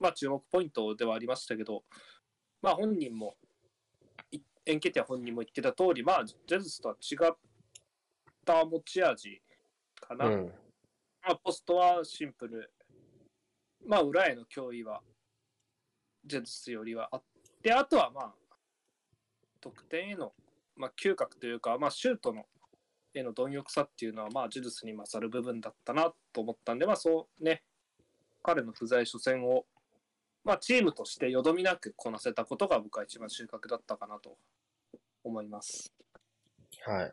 まあ注目ポイントではありましたけど、まあ本人も、エンケティア本人も言ってた通り、まあジェルスとは違った持ち味かな。うん、まあポストはシンプル。まあ裏への脅威はジェルスよりはあって、あとはまあ、得点へのまあ、嗅覚というか、まあ、シュートのへの貪欲さっていうのは、まあ、ジュルスに勝る部分だったなと思ったんで、まあ、そうね、彼の不在初戦を、まあ、チームとしてよどみなくこなせたことが僕は一番収穫だったかなと思います。はい。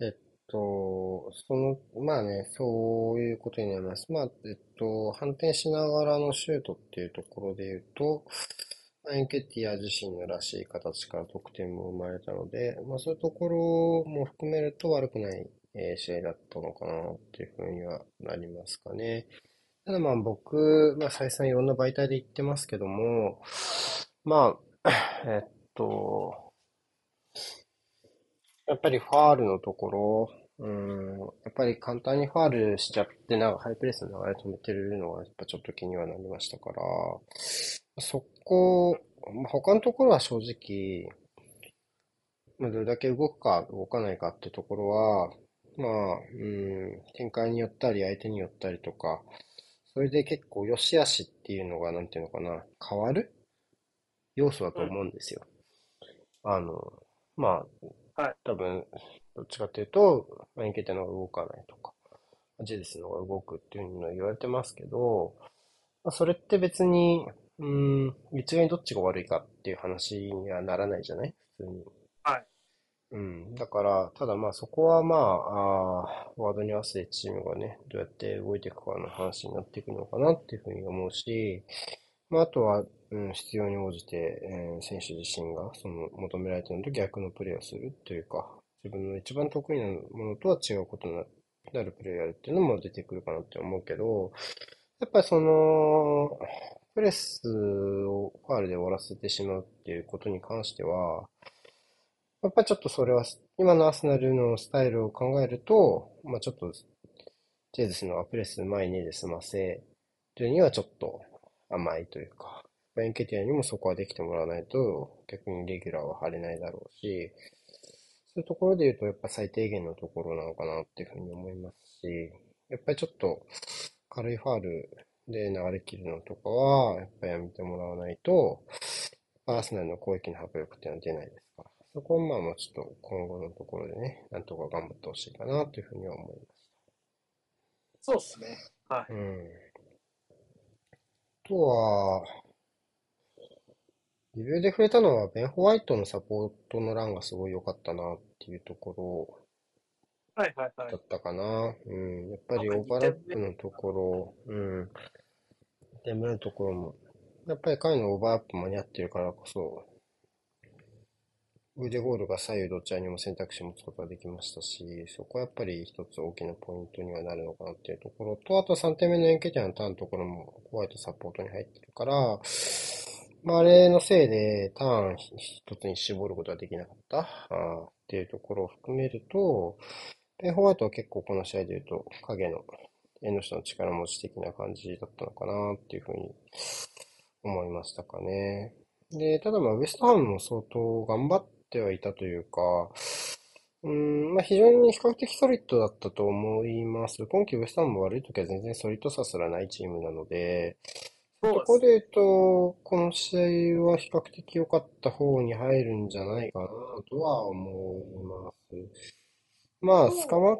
えっと、その、まあね、そういうことになります。まあ、えっと、反転しながらのシュートっていうところで言うと、エンケティア自身のらしい形から得点も生まれたので、まあそういうところも含めると悪くない、試合だったのかなっていうふうにはなりますかね。ただまあ僕、まあ再三いろんな媒体で言ってますけども、まあ、<clears throat> えっと、やっぱりファールのところ、うん、やっぱり簡単にファールしちゃって、なんかハイプレスの流れ止めてるのは、やっぱちょっと気にはなりましたから、そこ、他のところは正直、まあ、どれだけ動くか動かないかってところは、まあ、うん、展開によったり相手によったりとか、それで結構良し悪しっていうのが、なんていうのかな、変わる要素だと思うんですよ。うん、あの、まあ、はい、多分、どっちかっていうと、エンケテのが動かないとか、ジェデスのが動くっていうのは言われてますけど、まあ、それって別に、うん、一概にどっちが悪いかっていう話にはならないじゃない？普通に。うん。だから、ただまあそこはまあ、あワードに合わせてチームがね、どうやって動いていくかの話になっていくのかなっていうふうに思うし、まああとは、うん、必要に応じて、えー、選手自身がその求められているのと逆のプレーをするというか、自分の一番得意なものとは違うことになるプレーをやるっていうのも出てくるかなって思うけど、やっぱりその、プレスをファールで終わらせてしまうっていうことに関しては、やっぱちょっとそれは、今のアスナルのスタイルを考えると、まあちょっと、ジェイズスのアプレス前にで済ませるにはちょっと甘いというか、エンケティアにもそこはできてもらわないと、逆にレギュラーは張れないだろうし、そういうところで言うと、やっぱ最低限のところなのかなっていうふうに思いますし、やっぱりちょっと軽いファールで、流れ切るのとかは、やっぱりやめてもらわないと、アーセナルの攻撃の迫力っていうのは出ないですから。そこはまあまあちょっと今後のところでね、なんとか頑張ってほしいかなというふうには思います。そうですね。はい。うん。あとは、リビューで触れたのは、ベン・ホワイトのサポートの欄がすごい良かったなっていうところはいはいはい。だったかな。うん。やっぱりオーバーラップのところ、うん。で、目のところも、やっぱり彼のオーバーラップ間に合ってるからこそ、腕ゴールが左右どちらにも選択肢持つことができましたし、そこはやっぱり一つ大きなポイントにはなるのかなっていうところと、あと3点目の円形のターンのところもホワイトサポートに入ってるから、まあ、あれのせいでターン一つに絞ることができなかったあっていうところを含めると、ペンホワイトは結構この試合で言うと影の縁の下の力持ち的な感じだったのかなっていうふうに思いましたかね。で、ただまあウエストハムも相当頑張ってはいたというか、うん、まあ非常に比較的ソリッドだったと思います。今季ウエストハムも悪い時は全然ソリッドさすらないチームなので、そこで言うと、この試合は比較的良かった方に入るんじゃないかなとは思います。まあ、スカマッ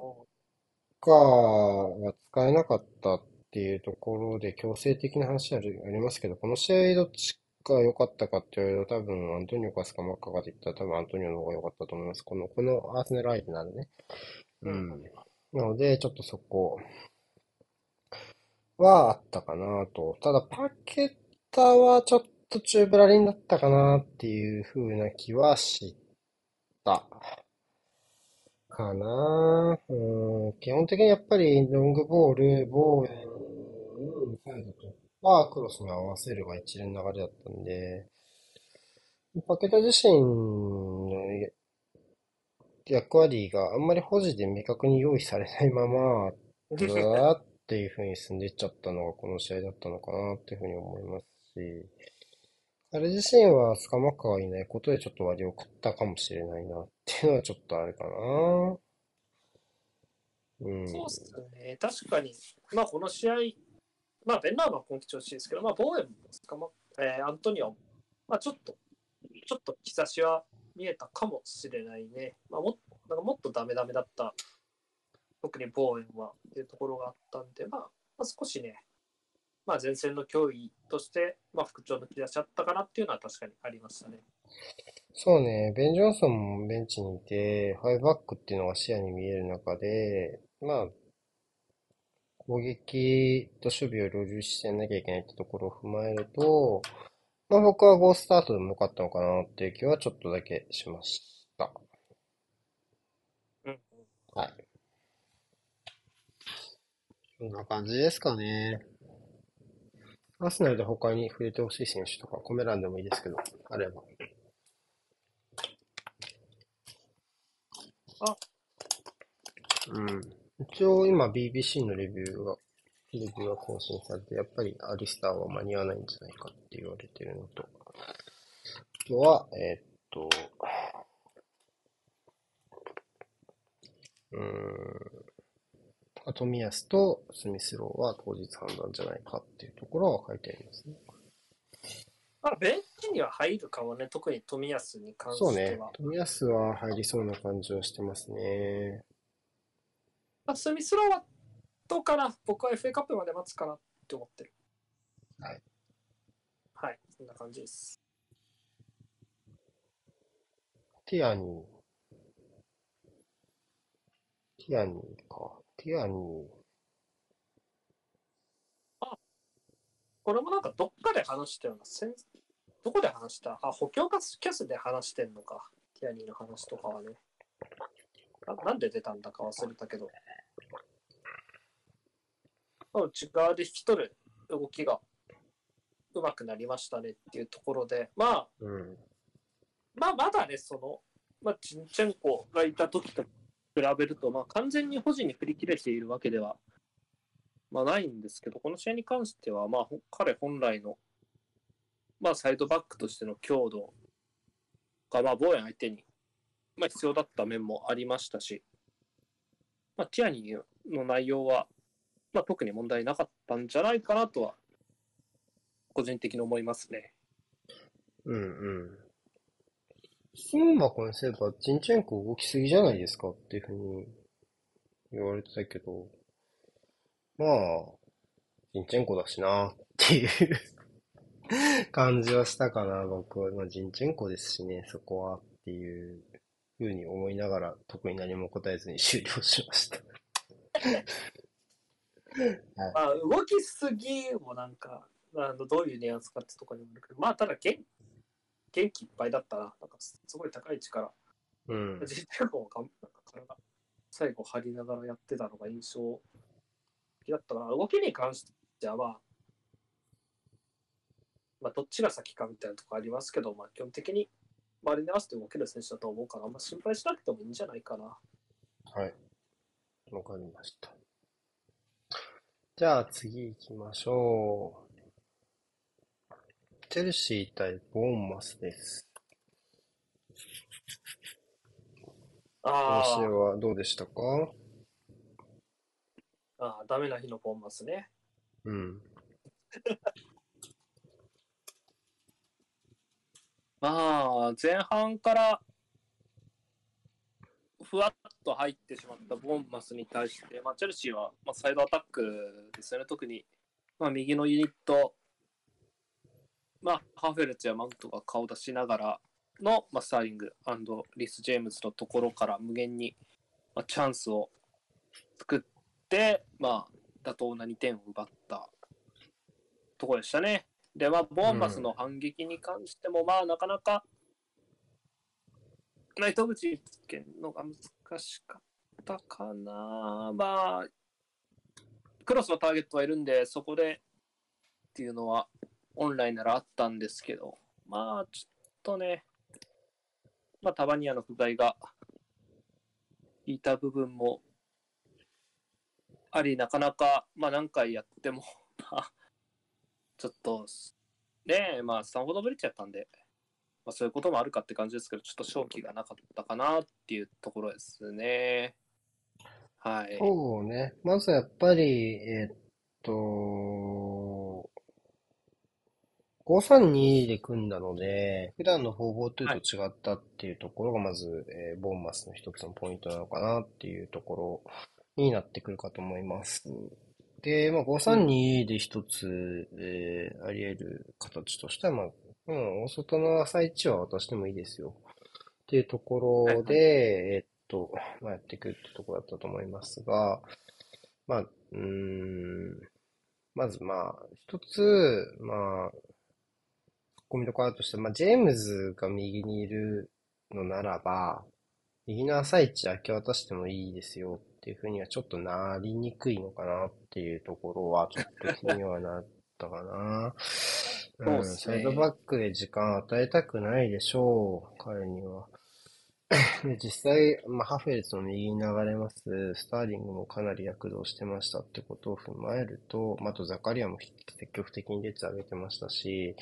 カーが使えなかったっていうところで強制的な話ありますけど、この試合どっちが良かったかって言われると多分アントニオかスカマッカーかって言ったら多分アントニオの方が良かったと思います。この、このアーセナル相手なんでね。うん。なので、ちょっとそこはあったかなと。ただ、パケッタはちょっと中ブラリンだったかなっていう風な気はした。かな。うん、基本的にやっぱりロングボール、ボーエうん、サイドと、まあ、クロスに合わせるが一連の流れだったんで、パケタ自身の役割があんまり保持で明確に用意されないまま、ずーっていう風に進んでいっちゃったのがこの試合だったのかなっていうふうに思いますし、彼自身はスカマッカがいないことでちょっと割を食ったかもしれないなっていうのはちょっとあれかな。うん、そうっすね。確かに、まあこの試合、まあベンナーバは今季調子ですけど、まあボーエンもスカマえー、アントニオまあちょっと、ちょっと兆しは見えたかもしれないね。まあもなんかもっとダメダメだった特にボーエンはっていうところがあったんで、まあ、まあ、少しね、まあ、前線の脅威として、まあ、復調の気出しちゃったかなっていうのは確かにありましたね。そうね、ベン・ジョンソンもベンチにいて、ファイブバックっていうのが視野に見える中で、まあ、攻撃と守備を両立してなきゃいけないってところを踏まえると、まあ僕はゴースタートでもよかったのかなっていう気はちょっとだけしました。うん。はい。こんな感じですかね。アスナルで他に触れてほしい選手とか、コメ欄でもいいですけど、あれば。あうん。一応今 BBC のレビューが、レビューが更新されて、やっぱりアリスターは間に合わないんじゃないかって言われてるのと、あとは、えー、っと、うーん、トミヤスとスミスローは当日判断じゃないかっていうところは書いてありますね。まあ、ベンチには入るかもね、特に富安に関しては。そうね、富安は入りそうな感じはしてますね。あスミスローはどうかな僕は FA カップまで待つかなって思ってる。はい。はい、そんな感じです。ティアニー。ティアニーか。ティアニー。あ、これもなんかどっかで話したような、せんどこで話した？あ、補強キャスで話してんのか。ティアニーの話とかはね。ななんで出たんだか忘れたけど。内側で引き取る。動きが。うまくなりましたね。っていうところで、まあ、うん、まあ、まだね、その、まあ、チンチェンコがいた時と比べると、まあ、完全に保持に振り切れているわけでは、まあ、ないんですけど、この試合に関しては、まあ、彼本来の、まあ、サイドバックとしての強度が、まあ、防衛相手に、まあ、必要だった面もありましたし、まあ、ティアニーの内容は、まあ、特に問題なかったんじゃないかなとは、個人的に思いますね。うんうん。スンバコにすれば、ジンチェンコ動きすぎじゃないですかっていうふうに言われてたけど、まあ、ジンチェンコだしなっていう <laughs> 感じはしたかな、僕は。まあ、ジンチェンコですしね、そこはっていうふうに思いながら、特に何も答えずに終了しました。<laughs> はい、まあ、動きすぎもなんか、あのどういうニュアンスかってところにもるけど、まあ、ただ、元元気いっぱいだったら、なんかすごい高い力、うん、実力もなんか体、最後張りながらやってたのが印象的だったから、動きに関しては、まあ、まあ、どっちが先かみたいなとこありますけど、まあ、基本的に周りに合わせて動ける選手だと思うから、あんま心配しなくてもいいんじゃないかな。はい。わかりました。じゃあ次行きましょう。チェルシー対ボーンマスです。ああ。試合はどうでしたか？ああ、ダメな日のボーンマスね。うん。まあ、前半からふわっと入ってしまったボンマスに対して、まあ、チェルシーは、まあ、サイドアタックですよね、特に、まあ、右のユニット、まあ、ハーフェルツやマウントが顔出しながらの、まあ、スターリングリス・ジェームズのところから無限に、まあ、チャンスを作って、まあ、妥当な2点を奪ったところでしたね。で、まあ、ボーンマスの反撃に関しても、まあ、なかなか、ナイト口つけるのが難しかったかな。まあ、クロスのターゲットはいるんで、そこでっていうのは、本来ならあったんですけど、まあ、ちょっとね、まあ、タバニアの不在がいた部分もあり、なかなか、まあ、何回やっても <laughs> ちょっと、ねえ、まあ、スタンフォードブリッジやったんで、まあ、そういうこともあるかって感じですけど、ちょっと勝機がなかったかなっていうところですね。はい。そうね。まずやっぱり、えっと、532で組んだので、普段の4 5 2と違ったっていうところが、まず、えー、ボンマスの一つのポイントなのかなっていうところになってくるかと思います。で、まあ、532で一つ、えー、あり得る形としては、まあ、うん、大外の朝一は渡してもいいですよ。っていうところで、えー、っと、まあ、やっていくってところだったと思いますが、まあ、うん、まずまあ、一つ、まあ、コミところとして、まあ、ジェームズが右にいるのならば、右の朝一明け渡してもいいですよっていうふうにはちょっとなりにくいのかなっていうところはちょっと気にはなったかな。<laughs> うん、サイドバックで時間与えたくないでしょう、彼には。<laughs> で実際、まあ、ハフェルツの右に流れます、スターリングもかなり躍動してましたってことを踏まえると、まあ、あとザカリアも積極的に列上げてましたし、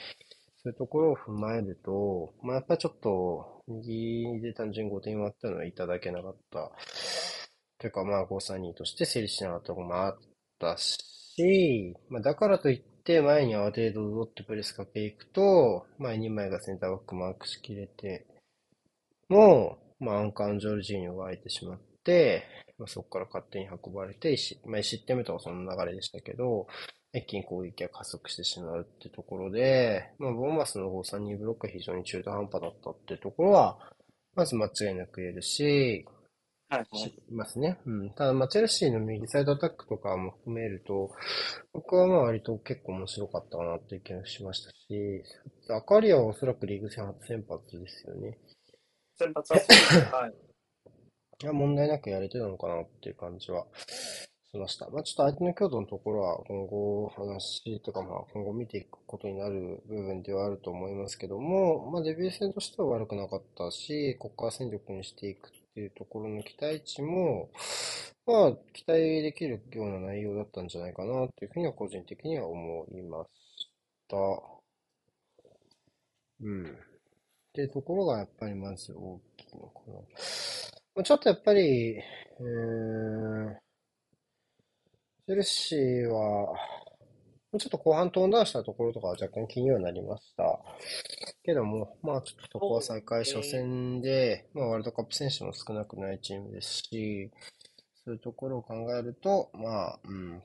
そういうところを踏まえると、まあ、やっぱりちょっと、右で単純に5点割ったのはいただけなかった。というか、まあ、532として整理しなかったところもあったし、まあ、だからといって、前にある程度戻ってプレスかけていくと、前2枚がセンターバックマークしきれて、もう、まあ、アンカーン・ジョルジーニョが空いてしまって、まあ、そこから勝手に運ばれて、まあ、失点目とかその流れでしたけど、一気に攻撃が加速してしまうってところで、まあ、ボーマスの方3人ブロックが非常に中途半端だったってところは、まず間違いなく言えるし、はい、はい。いますね。うん。ただ、まあ、チェルシーの右サイドアタックとかも含めると、僕はまあ割と結構面白かったかなっていう気がしましたし、アカリアはおそらくリーグ戦初先発ですよね。先発はそうです。はい。<laughs> いや、問題なくやれてたのかなっていう感じはしました。まあ、ちょっと相手の強度のところは今後話とか、まあ、今後見ていくことになる部分ではあると思いますけども、まあ、デビュー戦としては悪くなかったし、国家戦力にしていくっていうところの期待値も、まあ、期待できるような内容だったんじゃないかなというふうには個人的には思いました。うん。っていうところがやっぱりまず大きいのかな。まあちょっとやっぱり、えー、チェルシーは、ちょっと後半トーンダウンしたところとかは若干気にはなりました。けども、まあちょっとそこは再開初戦で、まあワールドカップ選手も少なくないチームですし、そういうところを考えると、まあ、うん、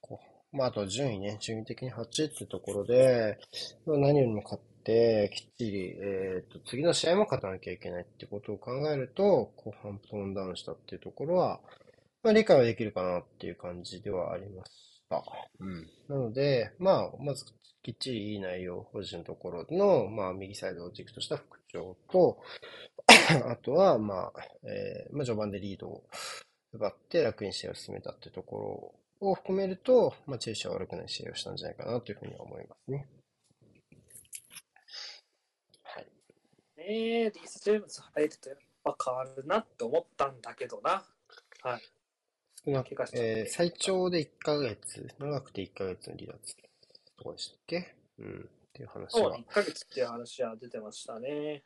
こまああと順位ね、順位的に8位っていうところで、ま、何よりも勝って、きっちり、えっ、ー、と、次の試合も勝たなきゃいけないってことを考えると、後半トーンダウンしたっていうところは、まあ、理解はできるかなっていう感じではありました。うん。なので、まあ、まずきっちりいい内容、保持のところの、まあ、右サイドを軸とした復調と、<coughs> あとは、まあ、えー、まあ、序盤でリードを奪って楽に試合を進めたっていうところを含めると、まあ、チェルシーは悪くない試合をしたんじゃないかなというふうには思いますね。はい。ねえ、リース・ジェームズ入るとやっぱ変わるなって思ったんだけどな。はい。なえー、最長で1ヶ月、長くて1ヶ月の離脱とかでしたっけうん。っていう話は。1ヶ月っていう話は出てましたね。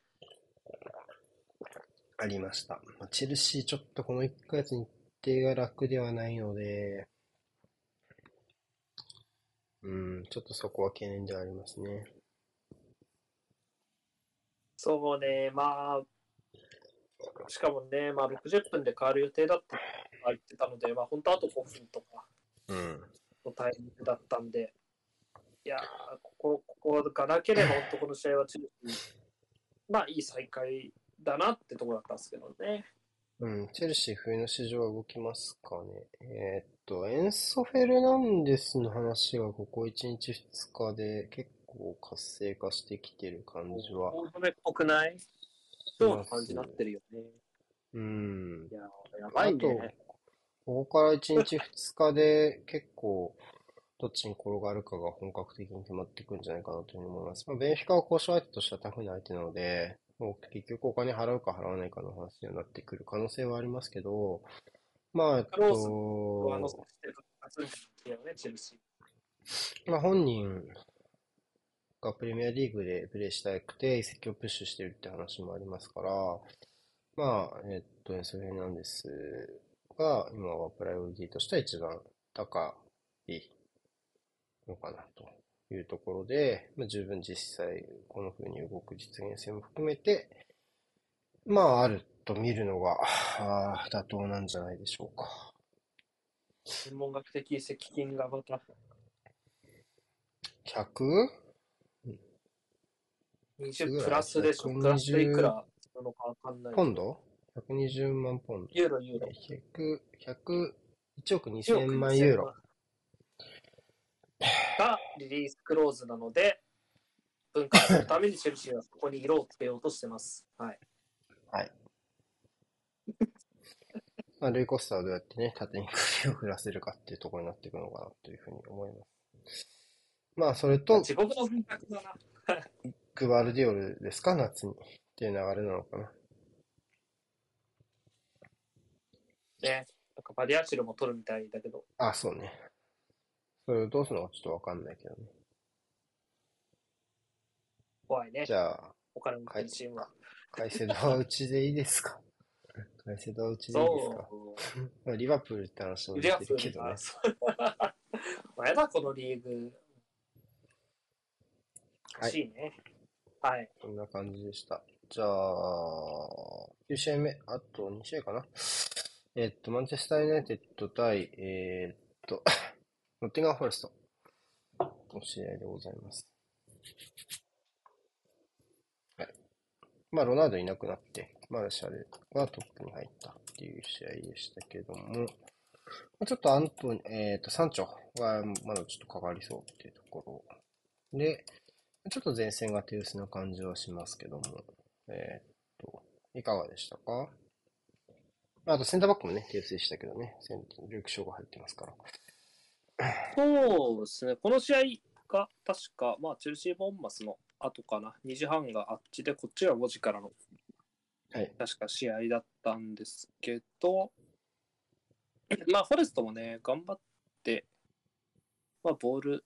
ありました。まあ、チェルシーちょっとこの1ヶ月日程が楽ではないので、うん、ちょっとそこは懸念ではありますね。そうね、まあ、しかもね、まあ、60分で変わる予定だった言ってたので、まあ、本当あと5分とかのタイミングだったんで、いやここ、ここがなければ、本当この試合はチームまあ、いい再開だなってところだったんですけどね。うん、チェルシー冬の市場は動きますかね。えー、っと、エンソ・フェルナンデスの話がここ1日2日で結構活性化してきてる感じは。大止めっぽくない？そうな感じになってるよね。うん。いや、やばいね。ここから1日2日で結構、どっちに転がるかが本格的に決まっていくんじゃないかなというふうに思います。まあ、ベンフィカは交渉相手としてはタフな相手なので、もう結局お金払うか払わないかの話にはなってくる可能性はありますけど、まあ、えっと、まあ本人がプレミアリーグでプレーしたくて移籍をプッシュしてるって話もありますから、まあ、えっと、エンソフェナンデスが今はプライオリティとしては一番高いのかなというところで、まあ、十分実際この風に動く実現性も含めて、まあ、あると見るのが妥当なんじゃないでしょうか。学的移籍金がまた 100? 20プラスでしょ。プラスでいくらなのかわかんない。ポンド ?120 万ポンド。ユーロ、ユーロ。100、100、1億2000万ユーロ。がリリースクローズなので、分割するためにチェルシーはここに色をつけようとしてます。はい。はい。まあ、ルイ・コスタはどうやってね、縦に首を振らせるかっていうところになっていくのかなというふうに思います。まあ、それと、地獄の分割だな。グバルディオルですか、夏に。っていう流れなのかな。ね。なんかバリアチルも取るみたいだけど。あ、そうね。それをどうするのかちょっとわかんないけどね。怖いね。じゃあ、お金のチームは。カイセドはうちでいいですか？カイセドはうちでいいですか？<laughs> まあリバプールって話もしてるけどね。前だ、このリーグ。欲しいね。はい。こんな感じでした。じゃあ、9試合目、あと2試合かな？えっと、マンチェスター・ユナイテッド対、えー、っと、ノッティガン・フォレストの試合でございます。はい。まあ、ロナウドいなくなって、マルシャルがトップに入ったっていう試合でしたけども、ちょっとアントニ、えっ、と、サンチョがまだちょっとかかりそうっていうところで、ちょっと前線が手薄な感じはしますけども、えっ、と、いかがでしたか？あと、センターバックもね、手薄でしたけどね、センルーク・ショーが入ってますから。そうですね、この試合が確か、まあ、チェルシー・ボンマスの後かな、2時半があっちで、こっちが5時からの、はい、確か試合だったんですけど、<clears throat> まあ、フォレストもね、頑張って、まあ、ボール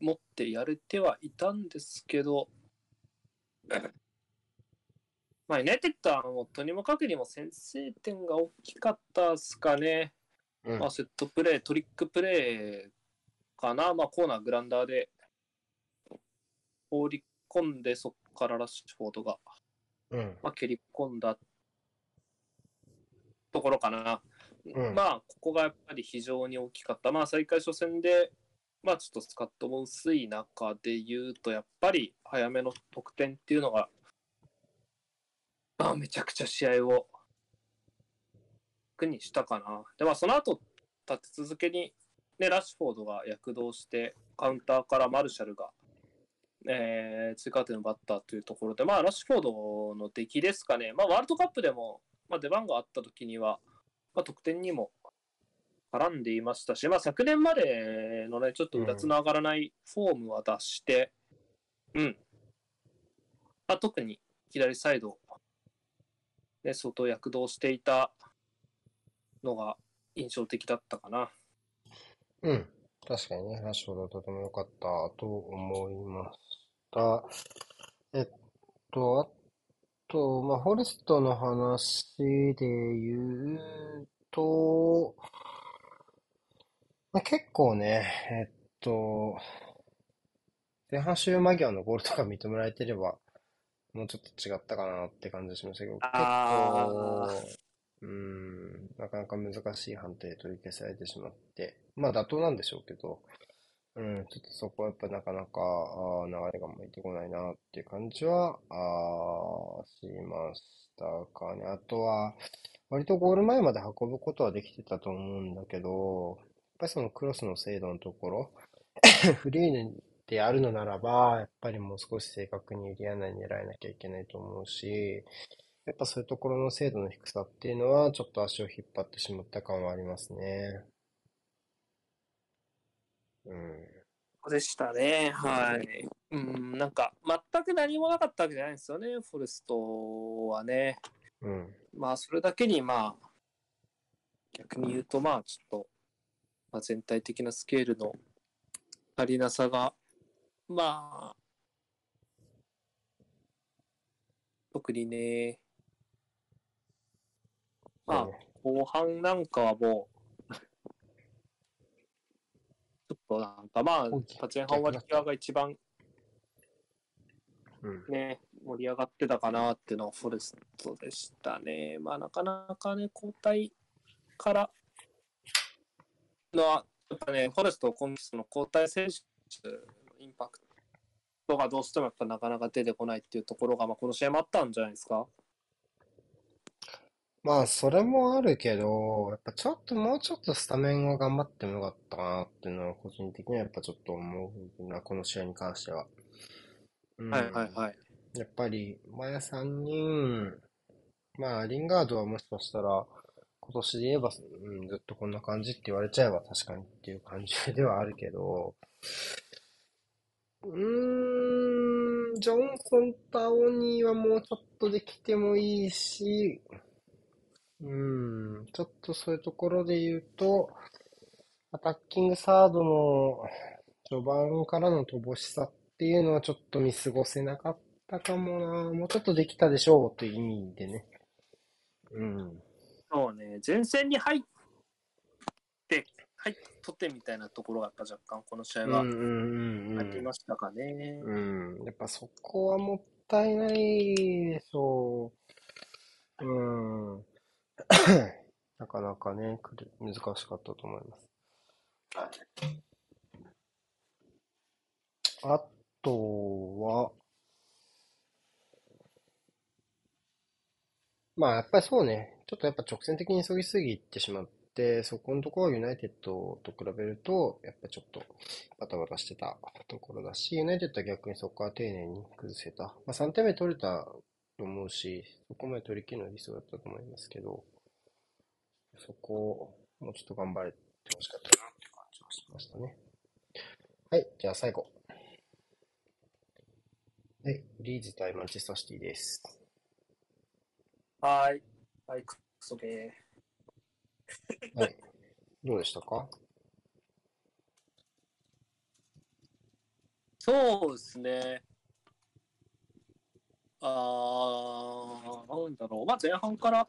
持ってやれてはいたんですけど、まあ、ユナイテッドはもうとにもかくにも先制点が大きかったですかね。うん、まあ、セットプレー、トリックプレーかな、まあ、コーナー、グランダーで放り込んで、そこからラッシュフォードが、うん、まあ、蹴り込んだところかな。うん、まあ、ここがやっぱり非常に大きかった。まあ、再開初戦で、まあ、ちょっとスカットも薄い中で言うと、やっぱり早めの得点っていうのが、まあ、めちゃくちゃ試合を楽にしたかな。で、まあ、その後、立て続けに、ね、ラッシュフォードが躍動して、カウンターからマルシャルが、えー、追加点のバッターというところで、まあ、ラッシュフォードの出来ですかね。まあ、ワールドカップでも、まあ、出番があった時には、まあ、得点にも絡んでいましたし、まあ、昨年までのね、ちょっとうだつの上がらないフォームは出して、うん。まあ、特に左サイド、ね、相当躍動していたのが印象的だったかな。うん。確かにね、ラッシュフォードとても良かったと思いました。えっと、あと、まあ、フォレストの話で言うと、まあ、結構ね、えっと、前半終了間際のゴールとか認められてれば、もうちょっと違ったかなって感じしましたけど、結構、うん、なかなか難しい判定取り消されてしまって、まあ妥当なんでしょうけど、うん、ちょっとそこはやっぱなかなかあ流れが向いてこないなっていう感じはあしましたかね。あとは、割とゴール前まで運ぶことはできてたと思うんだけど、やっぱりそのクロスの精度のところ、<laughs> フリーであるのならば、やっぱりもう少し正確にエリア内に狙えなきゃいけないと思うし、やっぱそういうところの精度の低さっていうのは、ちょっと足を引っ張ってしまった感はありますね。うん。そうでしたね。はい。うん、なんか、全く何もなかったわけじゃないんですよね、フォレストはね。うん。まあ、それだけに、まあ、逆に言うと、まあ、ちょっと、まあ、全体的なスケールの足りなさが、まあ、特にね、まあ、後半なんかはもう、<laughs> ちょっとなんかまあ、前半はリアが一番、ね、盛り上がってたかなっていうのはフォレストでしたね。まあ、なかなかね、交代からの、やっぱね、フォレスト、今季の交代選手のインパクトがどうしてもやっぱなかなか出てこないっていうところが、まあ、この試合もあったんじゃないですか？まあ、それもあるけど、やっぱちょっともうちょっとスタメンを頑張ってもよかったかなっていうのは、個人的にはやっぱちょっと思うな、この試合に関しては。うん、はいはいはい。やっぱり、前3人、まあ、リンガードはもしかしたら、今年で言えば、うん、ずっとこんな感じって言われちゃえば確かにっていう感じではあるけど、うーん、ジョンソン・タオニーはもうちょっとできてもいいし、うん、ちょっとそういうところで言うと、アタッキングサードの序盤からの乏しさっていうのはちょっと見過ごせなかったかもな。もうちょっとできたでしょうという意味でね。うん。そうね、前線に入って、はい、取ってみたいなところがやっぱ若干この試合はありましたかね。うん、やっぱそこはもったいないでしょう。うん。<coughs> なかなかね、難しかったと思います。あとは、まあやっぱりそうね、ちょっとやっぱ直線的に急ぎすぎてしまって、そこのところはユナイテッドと比べると、やっぱちょっとバタバタしてたところだし、ユナイテッドは逆にそこは丁寧に崩せた。まあ3点目取れたと思うし、そこまで取り切るのは理想だったと思いますけど、そこをもうちょっと頑張れてほしかったなって感じがしましたね。はい、じゃあ最後。はい、リーズ対マンチェスターシティです。はい。はい、クソゲー。はい。どうでしたか？そうですね。あー、なんだろう。まあ前半から、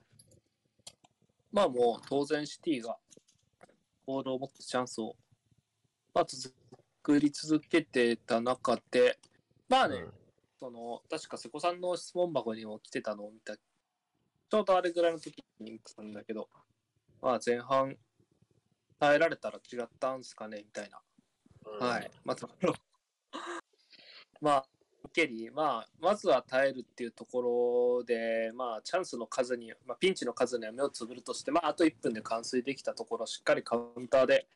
まあもう当然シティがボールを持つチャンスを、まあ、作り続けてた中で、まあね、うん、その、確か瀬古さんの質問箱にも来てたのを見たちょうどあれぐらいの時に見てたんだけど、まあ前半耐えられたら違ったんすかね？みたいな。うん、はい。まあ、<laughs> まあ、ケリー、まあ、まずは耐えるっていうところで、まあ、チャンスの数に、まあ、ピンチの数には目をつぶるとして、まあ、あと1分で完遂できたところ、しっかりカウンターで、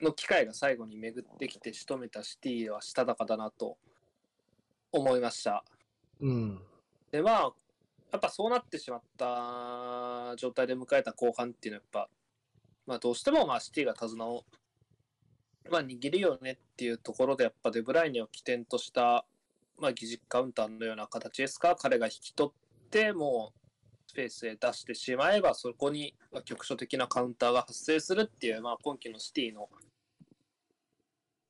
の機会が最後に巡ってきて仕留めたシティはしたたかだなと思いました。うん。で、まあ、やっぱそうなってしまった状態で迎えた後半っていうのはやっぱ、まあ、どうしてもまあシティが手綱を、まあ、握るよねっていうところでやっぱデブライネを起点とした、まあ、疑似カウンターのような形ですか彼が引き取ってもうスペースへ出してしまえばそこに局所的なカウンターが発生するっていう、まあ、今季のシティの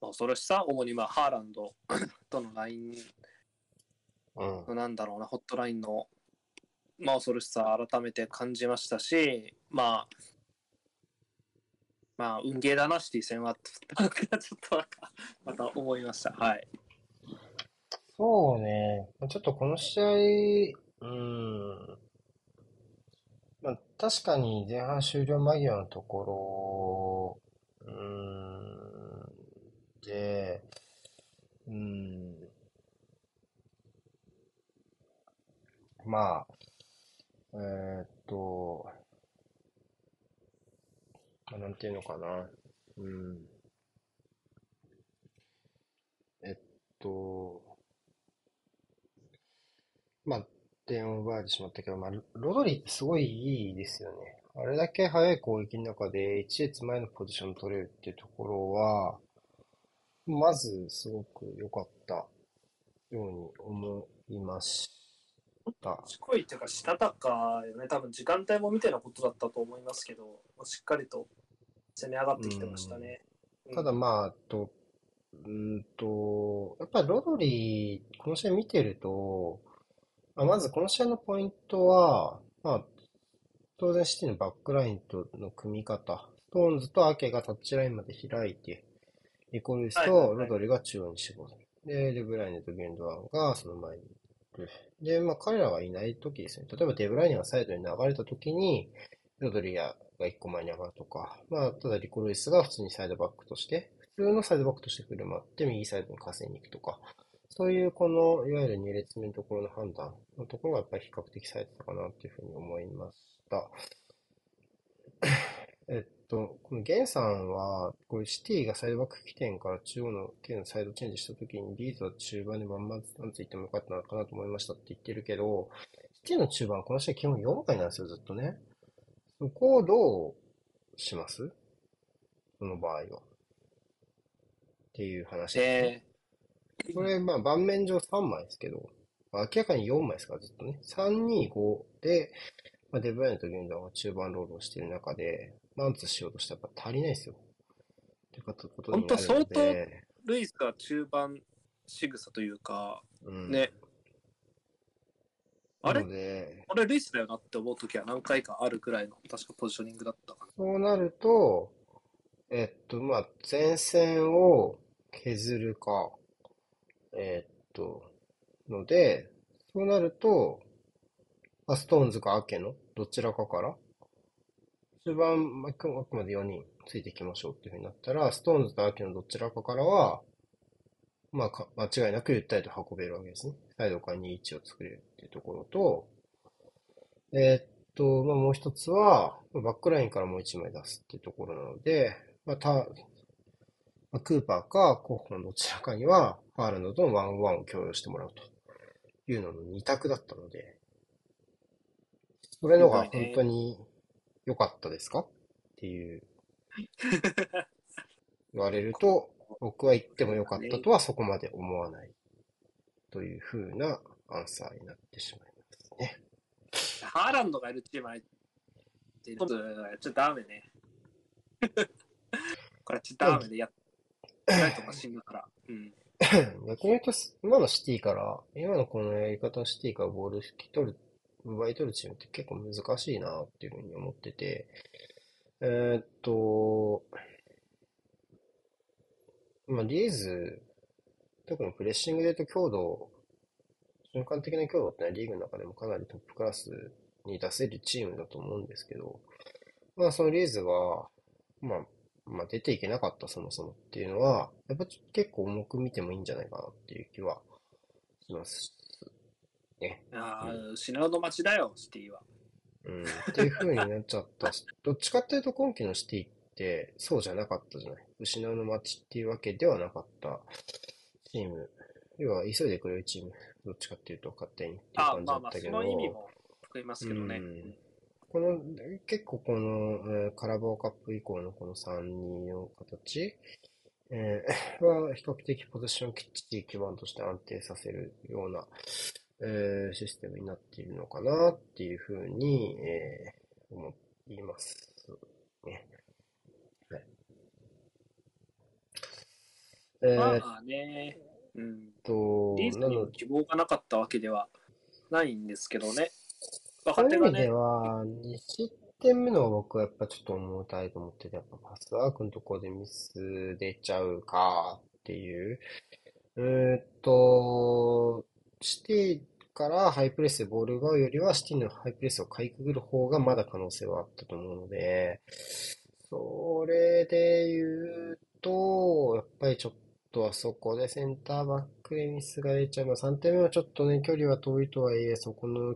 恐ろしさ主にまあハーランドとのラインのなんだろうなホットラインのまあ、恐ろしさ改めて感じましたし、まあ、まあ、運ゲーだな、シティ戦は、ちょっとまた思いました。はい。そうね。ちょっとこの試合、うん。まあ、確かに前半終了間際のところ、うん、で、うん、まあ、えー、っと、なんていうのかな。うん。えっと、まあ、点を奪われてしまったけど、まあ、ロドリってすごいいいですよね。あれだけ速い攻撃の中で一列前のポジション取れるっていうところは、まずすごく良かったように思いました。賢いっていうか、したたかよね。多分時間帯も見てのことだったと思いますけど、しっかりと攻め上がってきてましたね。うん、ただまあ、と、うんと、やっぱりロドリー、この試合見てると、まあ、まずこの試合のポイントは、まあ、当然シティのバックラインとの組み方、ストーンズとアケがタッチラインまで開いて、リコルイスとロドリが中央に絞る。で、デブライネとギュンドアンがその前にいる。で、まあ彼らがいない時ですね。例えばデブライネがサイドに流れた時に、ロドリが一個前に上がるとか、まあただリコルイスが普通にサイドバックとして、普通のサイドバックとして振る舞って右サイドに稼いに行くとか、そういうこの、いわゆる2列目のところの判断のところがやっぱり比較的されてたかなというふうに思いました。<coughs> えっと、このゲンさんは、これシティがサイドバック起点から中央の剣のサイドチェンジしたときに、リードは中盤でバンバンついてもよかったのかなと思いましたって言ってるけど、シティの中盤、この試合基本4回なんですよ、ずっとね。そこをどうします？その場合は。っていう話ですね。えー、これ、まあ、盤面上3枚ですけど、明らかに4枚ですから、ずっとね。3、2、5で、まあ、デブライネとゲンダーは中盤ロードをしている中で、マンツしようとしたらやっぱ足りないですよ。ってこと。本当相当、ルイスが中盤仕草というか、うん、ね。あれ？あれルイスだよなって思うときは何回かあるくらいの、確かポジショニングだったかな。そうなると、えっと、まあ、前線を削るか、えっと、ので、そうなると、ストーンズかアケのどちらかから中盤、まあくまで4人ついていきましょうっていうふうになったら、ストーンズとアケのどちらかからは、まあ間違いなくゆったりと運べるわけですね。サイドから2、1を作れるっていうところと、えー、っと、まあもう一つは、バックラインからもう1枚出すっていうところなので、まあた、ま、クーパーかコーホのどちらかには、ハーランドとワンワンを共有してもらうというのの2択だったので、それのが本当に良かったですか？っていう、<laughs> 言われると、僕は言っても良かったとはそこまで思わないというふうなアンサーになってしまいますね。ハーランドがいるチームは、ちょっとダメね。<laughs> これちょっとダメでやってないとか死ぬから。うん。逆に言うと、今のシティから、今のこのやり方のシティからボール引き取る奪い取るチームって結構難しいなっていうふうに思ってて、えー、っと、まあ、リーズ、特にプレッシングで言うと強度、瞬間的な強度ってのはリーグの中でもかなりトップクラスに出せるチームだと思うんですけど、まあそのリーズは、まあ、まあ出ていけなかったそもそもっていうのは、やっぱ結構重く見てもいいんじゃないかなっていう気はします。ね。ああ、うん、失うの街だよ、シティは。うん、っていう風になっちゃったし、<laughs> どっちかっていうと今季のシティってそうじゃなかったじゃない。失うの街っていうわけではなかったチーム。要は急いでくれるチーム。どっちかっていうと勝手にっていう感じだったけど。あまあまあ、その意味も含みますけどね。うんこの、結構この、えー、カラバオカップ以降のこの3人の形、えー、<laughs> は比較的ポジションきっちり基盤として安定させるような、えー、システムになっているのかなっていうふうに、えー、思いますね。はい。えー、まあね、うんと、リーズに希望がなかったわけではないんですけどね。若手がね。そういう意味では、2失点目の僕はやっぱちょっと重たいと思ってて、やっぱパスワークのところでミス出ちゃうかっていう。えー、っと、シティからハイプレスでボール奪うよりは、シティのハイプレスをかいくぐる方がまだ可能性はあったと思うので、それで言うと、やっぱりちょっとあそこでセンターバックでミスが出ちゃう。まあ、3点目はちょっとね、距離は遠いとはいえ、そこの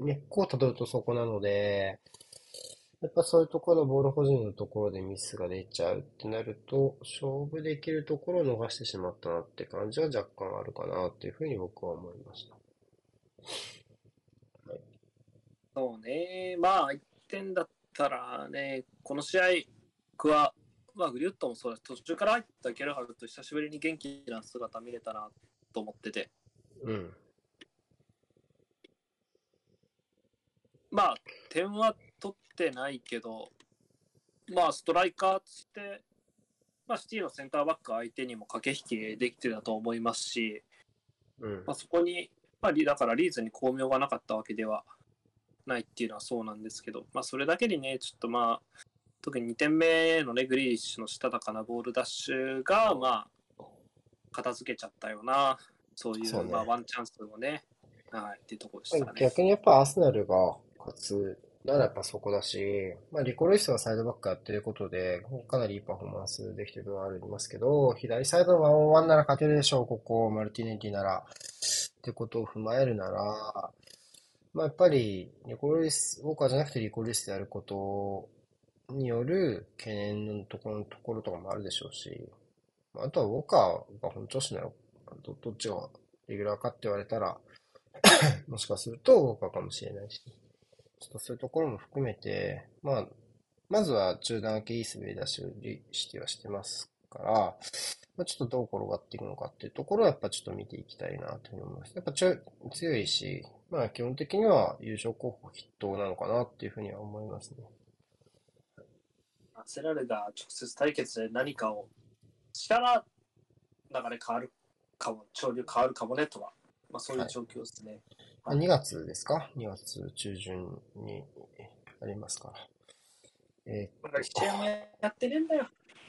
根っこをたどるとそこなので、やっぱそういうところのボール保持のところでミスが出ちゃうってなると、勝負できるところを逃してしまったなって感じは若干あるかなっていうふうに僕は思いました。そうね。まあ、1点だったらね、この試合、僕は、まあ、グリュットもそうです。途中から入ったゲルハルと久しぶりに元気な姿見れたなと思ってて。うん。まあ、点は取ってないけど、まあ、ストライカーとして、まあ、シティのセンターバック相手にも駆け引きできてたと思いますし、うんまあ、そこに、まあ、だからリーズに巧妙がなかったわけではないっていうのはそうなんですけど、まあ、それだけにね、ちょっとまあ、特に2点目のね、グリーッシュのしたたかなボールダッシュが、まあ、片付けちゃったような、そういう、ね、まあ、ワンチャンスをね、はい、っていうところでしたね。逆にやっぱアーセナルが勝つならやっぱそこだし、まあ、リコロイスがサイドバックやってることで、かなりいいパフォーマンスできてるのはありますけど、左サイドのワンオンワンなら勝てるでしょう、ここ、マルティネティなら。ってことを踏まえるなら、まあ、やっぱり、リコロイス、ウォーカーじゃなくてリコロイスでやることによる懸念のところところとかもあるでしょうし、あとはウォーカーが本調子なのどどっちがレギュラーかって言われたら <coughs> もしかするとウォーカーかもしれないし。ちょっとそういうところも含めて、まあ、まずは中段明けいい滑り出しをしてはしてますから、まあ、ちょっとどう転がっていくのかっていうところはやっぱちょっと見ていきたいなというふうに思います。やっぱ強いし、まあ基本的には優勝候補筆頭なのかなっていうふうには思いますね。アセラルが直接対決で何かをしたら流れ変わるかも、潮流変わるかもねとは、まあそういう状況ですね。はい2月ですか ?2 月中旬にありますから。えー、なんか試合もやってねえんだよ。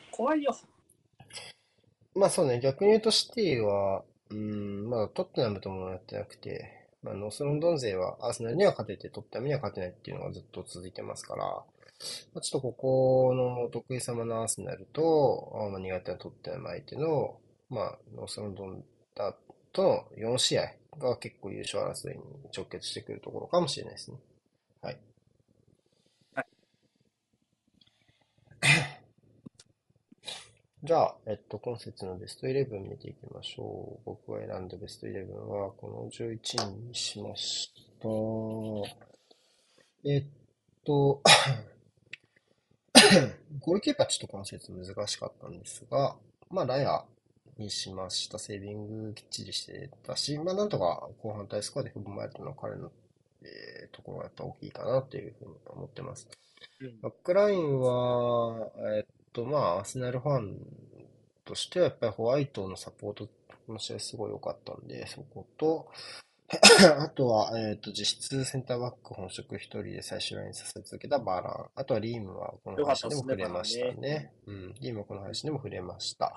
怖いよ。まあそうね、逆に言うとシティは、うん、まだトッテナムともやってなくて、まあ、ノースロンドン勢はアーセナルには勝てて、トッテナムには勝てないっていうのがずっと続いてますから、まあ、ちょっとここのお得意様のアーセナルと、まあ、苦手なトッテナム相手の、まあ、ノースロンドンだとの4試合が結構優勝争いに直結してくるところかもしれないですね。はい。じゃあ、えっと、今節のベスト11見ていきましょう。僕が選んだベスト11は、この11人にしました。えっと、<coughs> ゴールキーパーちょっと今節難しかったんですが、まあ、ラヤにしました。セービングきっちりしてたし、まあなんとか後半対スコアで踏まえたのは彼の、えー、ところがやっぱ大きいかなというふうに思ってます。うん、バックラインは、えー、っと、まあ、アーセナルファンとしてはやっぱりホワイトのサポート、この試合すごい良かったんで、そこと、<coughs> あとは、えっ、ー、と、実質センターバック本職一人で最終ラインさせ続けたバーラン。あとはリームはこの配信でも触れましたね。ねうん。リームはこの配信でも触れました。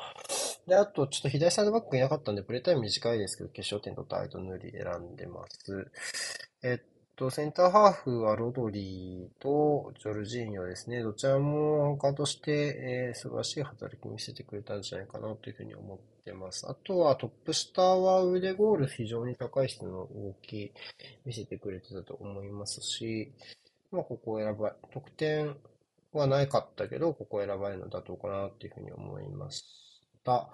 で、あと、ちょっと左サイドバックいなかったんで、プレイタイム短いですけど、決勝点とアイドヌリ選んでます。えっと、センターハーフはロドリーとジョルジーニョですね。どちらもアンカーとして、えー、素晴らしい働きを見せてくれたんじゃないかなというふうに思ってます。あとはトップ下は腕ゴール非常に高い質の動き見せてくれてたと思いますし、まあ、ここを選ば、得点はないかったけど、ここを選ばれるの妥当かなというふうに思いました。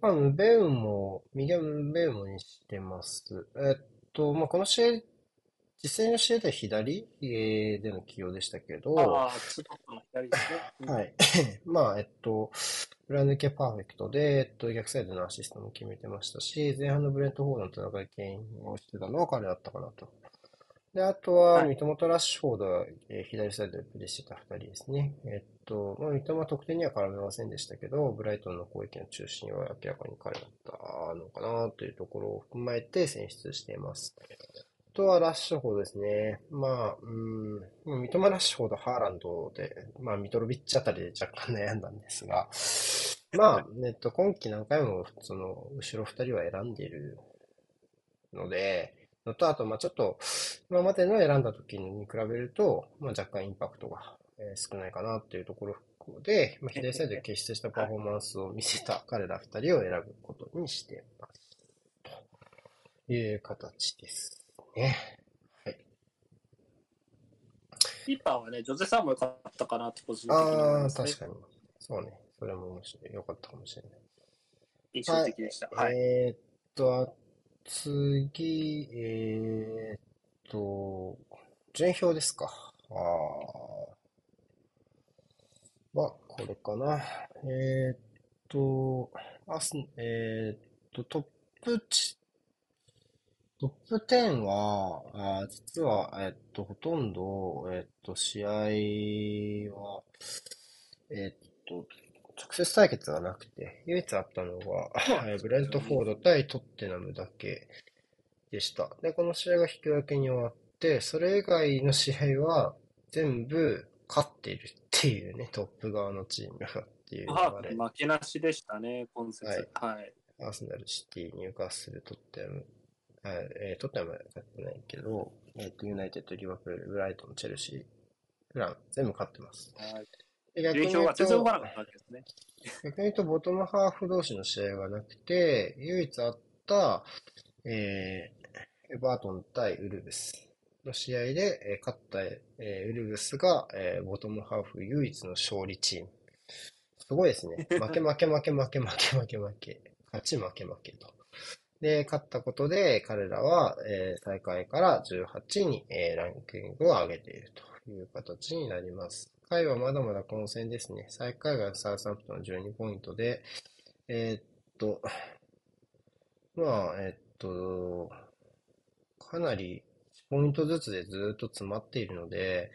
まあ、ムベウも、右はムベウモにしてます。えっと、まあ、この試合実際の試合では左での起用でしたけど、ああ、ツートップの左ですね。はい。<laughs> まあ、えっと、裏抜けパーフェクトで、えっと、逆サイドのアシストも決めてましたし、前半のブレントフォードの戦い牽引をしてたのは彼だったかなと。で、あとは、三笘とラッシュフォードは、えー、左サイドでプレーしてた二人ですね。えっと、まあ、三笘は得点には絡めませんでしたけど、ブライトンの攻撃の中心は明らかに彼だったのかなというところを踏まえて選出しています。とはラッシュフォードですね。まあ、うん、三笘ラッシュフォード、ハーランドで、まあ、ミトロビッチあたりで若干悩んだんですが、まあ、えっと、今季何回も、その、後ろ二人は選んでいるので、のと、あと、まあちょっと、今までの選んだ時に比べると、まあ若干インパクトが、え少ないかなっていうところで、まあ、左サイドで決してしたパフォーマンスを見せた彼ら二人を選ぶことにしてます。という形です。ね。はい。キーパーはね、ジョゼさんも良かったかなって個人的にああ、確かに。そうね。それも面白い。良かったかもしれない。印象的でした。はい。えー、っと、次、えー、っと、順表ですか。ああ。まあ、これかな。えー、っと、アス、えー、っと、トップチ、トップ10は、あ実は、えっと、ほとんど、えっと、試合は、えっと、直接対決がなくて、唯一あったのが、ブレントフォード対トッテナムだけでした。で、この試合が引き分けに終わって、それ以外の試合は全部勝っているっていうね、トップ側のチームがっていう。負けなしでしたね、今節。はい。はい、アーセナル、シティ、ニューカッスル、トッテナム、はい、えー、トッテナムは勝ってないけど、えー、ユナイテッド、リバプール、ブライトン、チェルシー、フラン、全部勝ってます。はい。逆に言うと、逆に言うと、ボトムハーフ同士の試合がなくて、唯一あった、えー、エバートン対ウルブスの試合で、えー、勝った、えー、ウルブスが、えー、ボトムハーフ唯一の勝利チーム。すごいですね。負け負け負け負け負け負け負け。勝ち負け負けと。で、勝ったことで、彼らは、えー、大会から18位に、えー、ランキングを上げているという形になります。回はまだまだ混戦ですね。最下位がサウサンプトン12ポイントで、えー、っと、まあ、えー、っと、かなり1ポイントずつでずっと詰まっているので、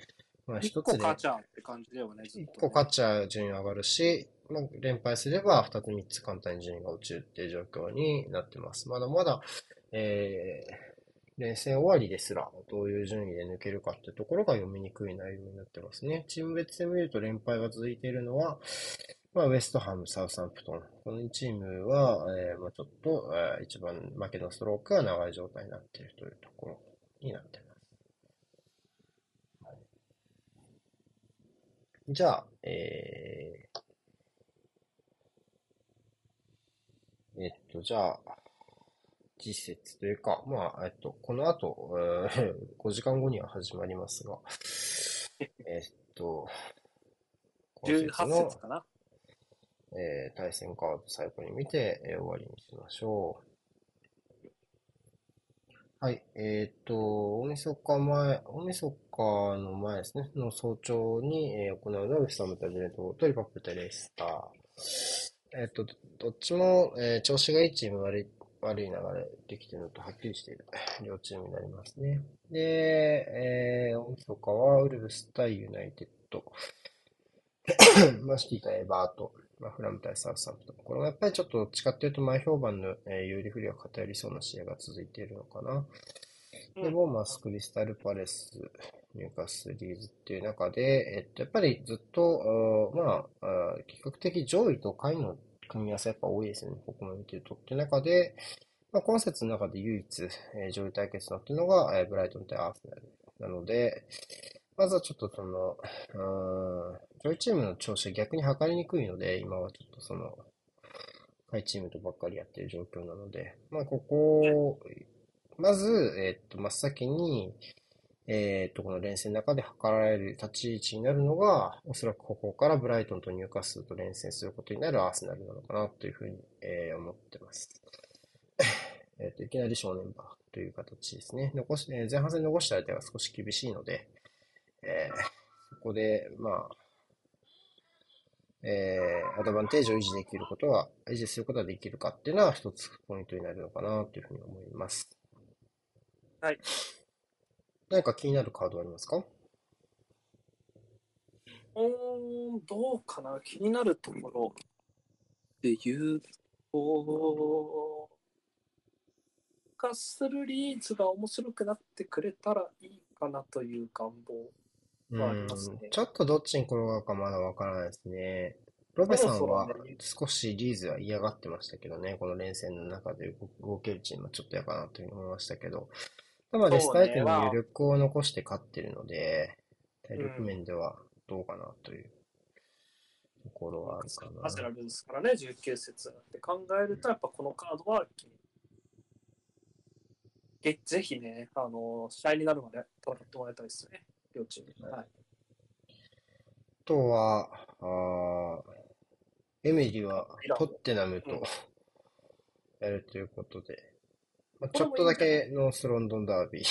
まあ一つで。1個勝ちゃうって感じではね。1個勝っちゃう順位上がるし、まあ、連敗すれば2つ3つ簡単に順位が落ちるっていう状況になってます。まだまだ、えー、連戦終わりですら、どういう順位で抜けるかっていうところが読みにくい内容になってますね。チーム別で見ると連敗が続いているのは、まあ、ウェストハム、サウサンプトン。この2チームは、えー、まあ、ちょっと、えー、一番負けのストロークが長い状態になっているというところになってます。はい、じゃあ、えー、えっと、じゃあ、時節というか、まあ、えっと、この後、えー、5時間後には始まりますが、えっと、18節かな？えー、対戦カード最後に見て、えー、終わりにしましょう。はい。えっ、と、大晦日前、大晦日の前ですね、の早朝に、えー、行うのはウェストハム対ブレントフォードとリバプール対レスター。えっ、と、どっちも、えー、調子がいいチーム、悪い悪い流れできてるのとはっきりしている <sighs> 両チームになりますね。で、えー、大晦日はウルブス対ユナイテッド。マンシティ対エバートン。まあ、フラム対サウサンプトン。これもやっぱりちょっとどっちかっていうと前評判の、えー、有利不利が偏りそうな試合が続いているのかな。で、ボーマス、クリスタルパレス、ニューカスリーズっていう中で、えっと、やっぱりずっと、まあ、比較的上位と下位の組み合わせやっぱ多いですよね。ここも見てると。っていう中で、まあ、今節の中で唯一、え、上位対決となっているのが、え、ブライトン対アーセナル。なので、まずはちょっとその、うん、上位チームの調子は逆に測りにくいので、今はちょっとその、下位チームとばっかりやってる状況なので、まあ、ここ、まず、えっと、真っ先に、えっと、この連戦の中で測られる立ち位置になるのが、おそらくここからブライトンとニューカッスルと連戦することになるアーセナルなのかなというふうに、えー、思ってます。<laughs> えっと、いきなり正念場という形ですね。残し、えー、前半戦残した相手は少し厳しいので、えー、そこで、まあ、えー、アドバンテージを維持できることは、維持することができるかっていうのは一つポイントになるのかなというふうに思います。はい。何か気になるカードありますか？うん、どうかな気になるところで言うと、カッスルリーズが面白くなってくれたらいいかなという願望はありますね。ちょっとどっちに転がるかまだわからないですね。ロベさんは少しリーズは嫌がってましたけどね、この連戦の中で動けるチームはちょっと嫌かなというふうに思いましたけど、ただデスタイテムの余力を残して勝ってるので、体力面ではどうかなというところはあるかな。アセラルですからね、19節って考えると、やっぱこのカードは、ぜひね、あの、試合になるまで戦ってもらいたいですね、両チーム。はい。あとは、あエミリはトッテナムとやるということで、まあ、ちょっとだけノースロンドンダービー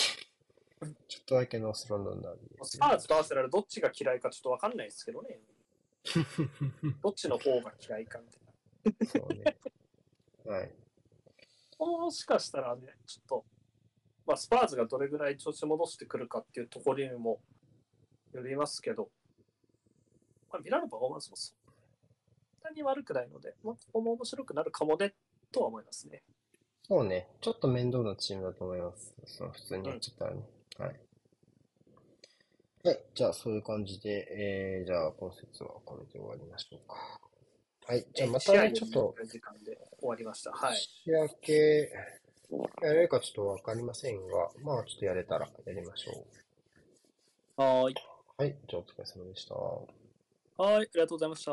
ちょっとだけノースロンドンダービー、ね、スパーズとアーセナルどっちが嫌いかちょっとわかんないですけどね。<laughs> どっちの方が嫌いかみたいな。そうね。はい。もしかしたらね、ちょっと、まあ、スパーズがどれぐらい調子戻してくるかっていうところにもよりますけど、まあ、ミラノパフォーマンスもそんなに悪くないので、まあ、ここも面白くなるかもね、とは思いますね。そうね。ちょっと面倒なチームだと思います。その普通にやっちゃったらね。うん、はい。はい。じゃあ、そういう感じで、えー、じゃあ、今節はこれで終わりましょうか。はい。じゃあ、またね、ちょっと。時間で終わりました。はい。年明け、やれるかちょっとわかりませんが、まあ、ちょっとやれたらやりましょう。はーい。はい。じゃあ、お疲れ様でした。はい。ありがとうございました。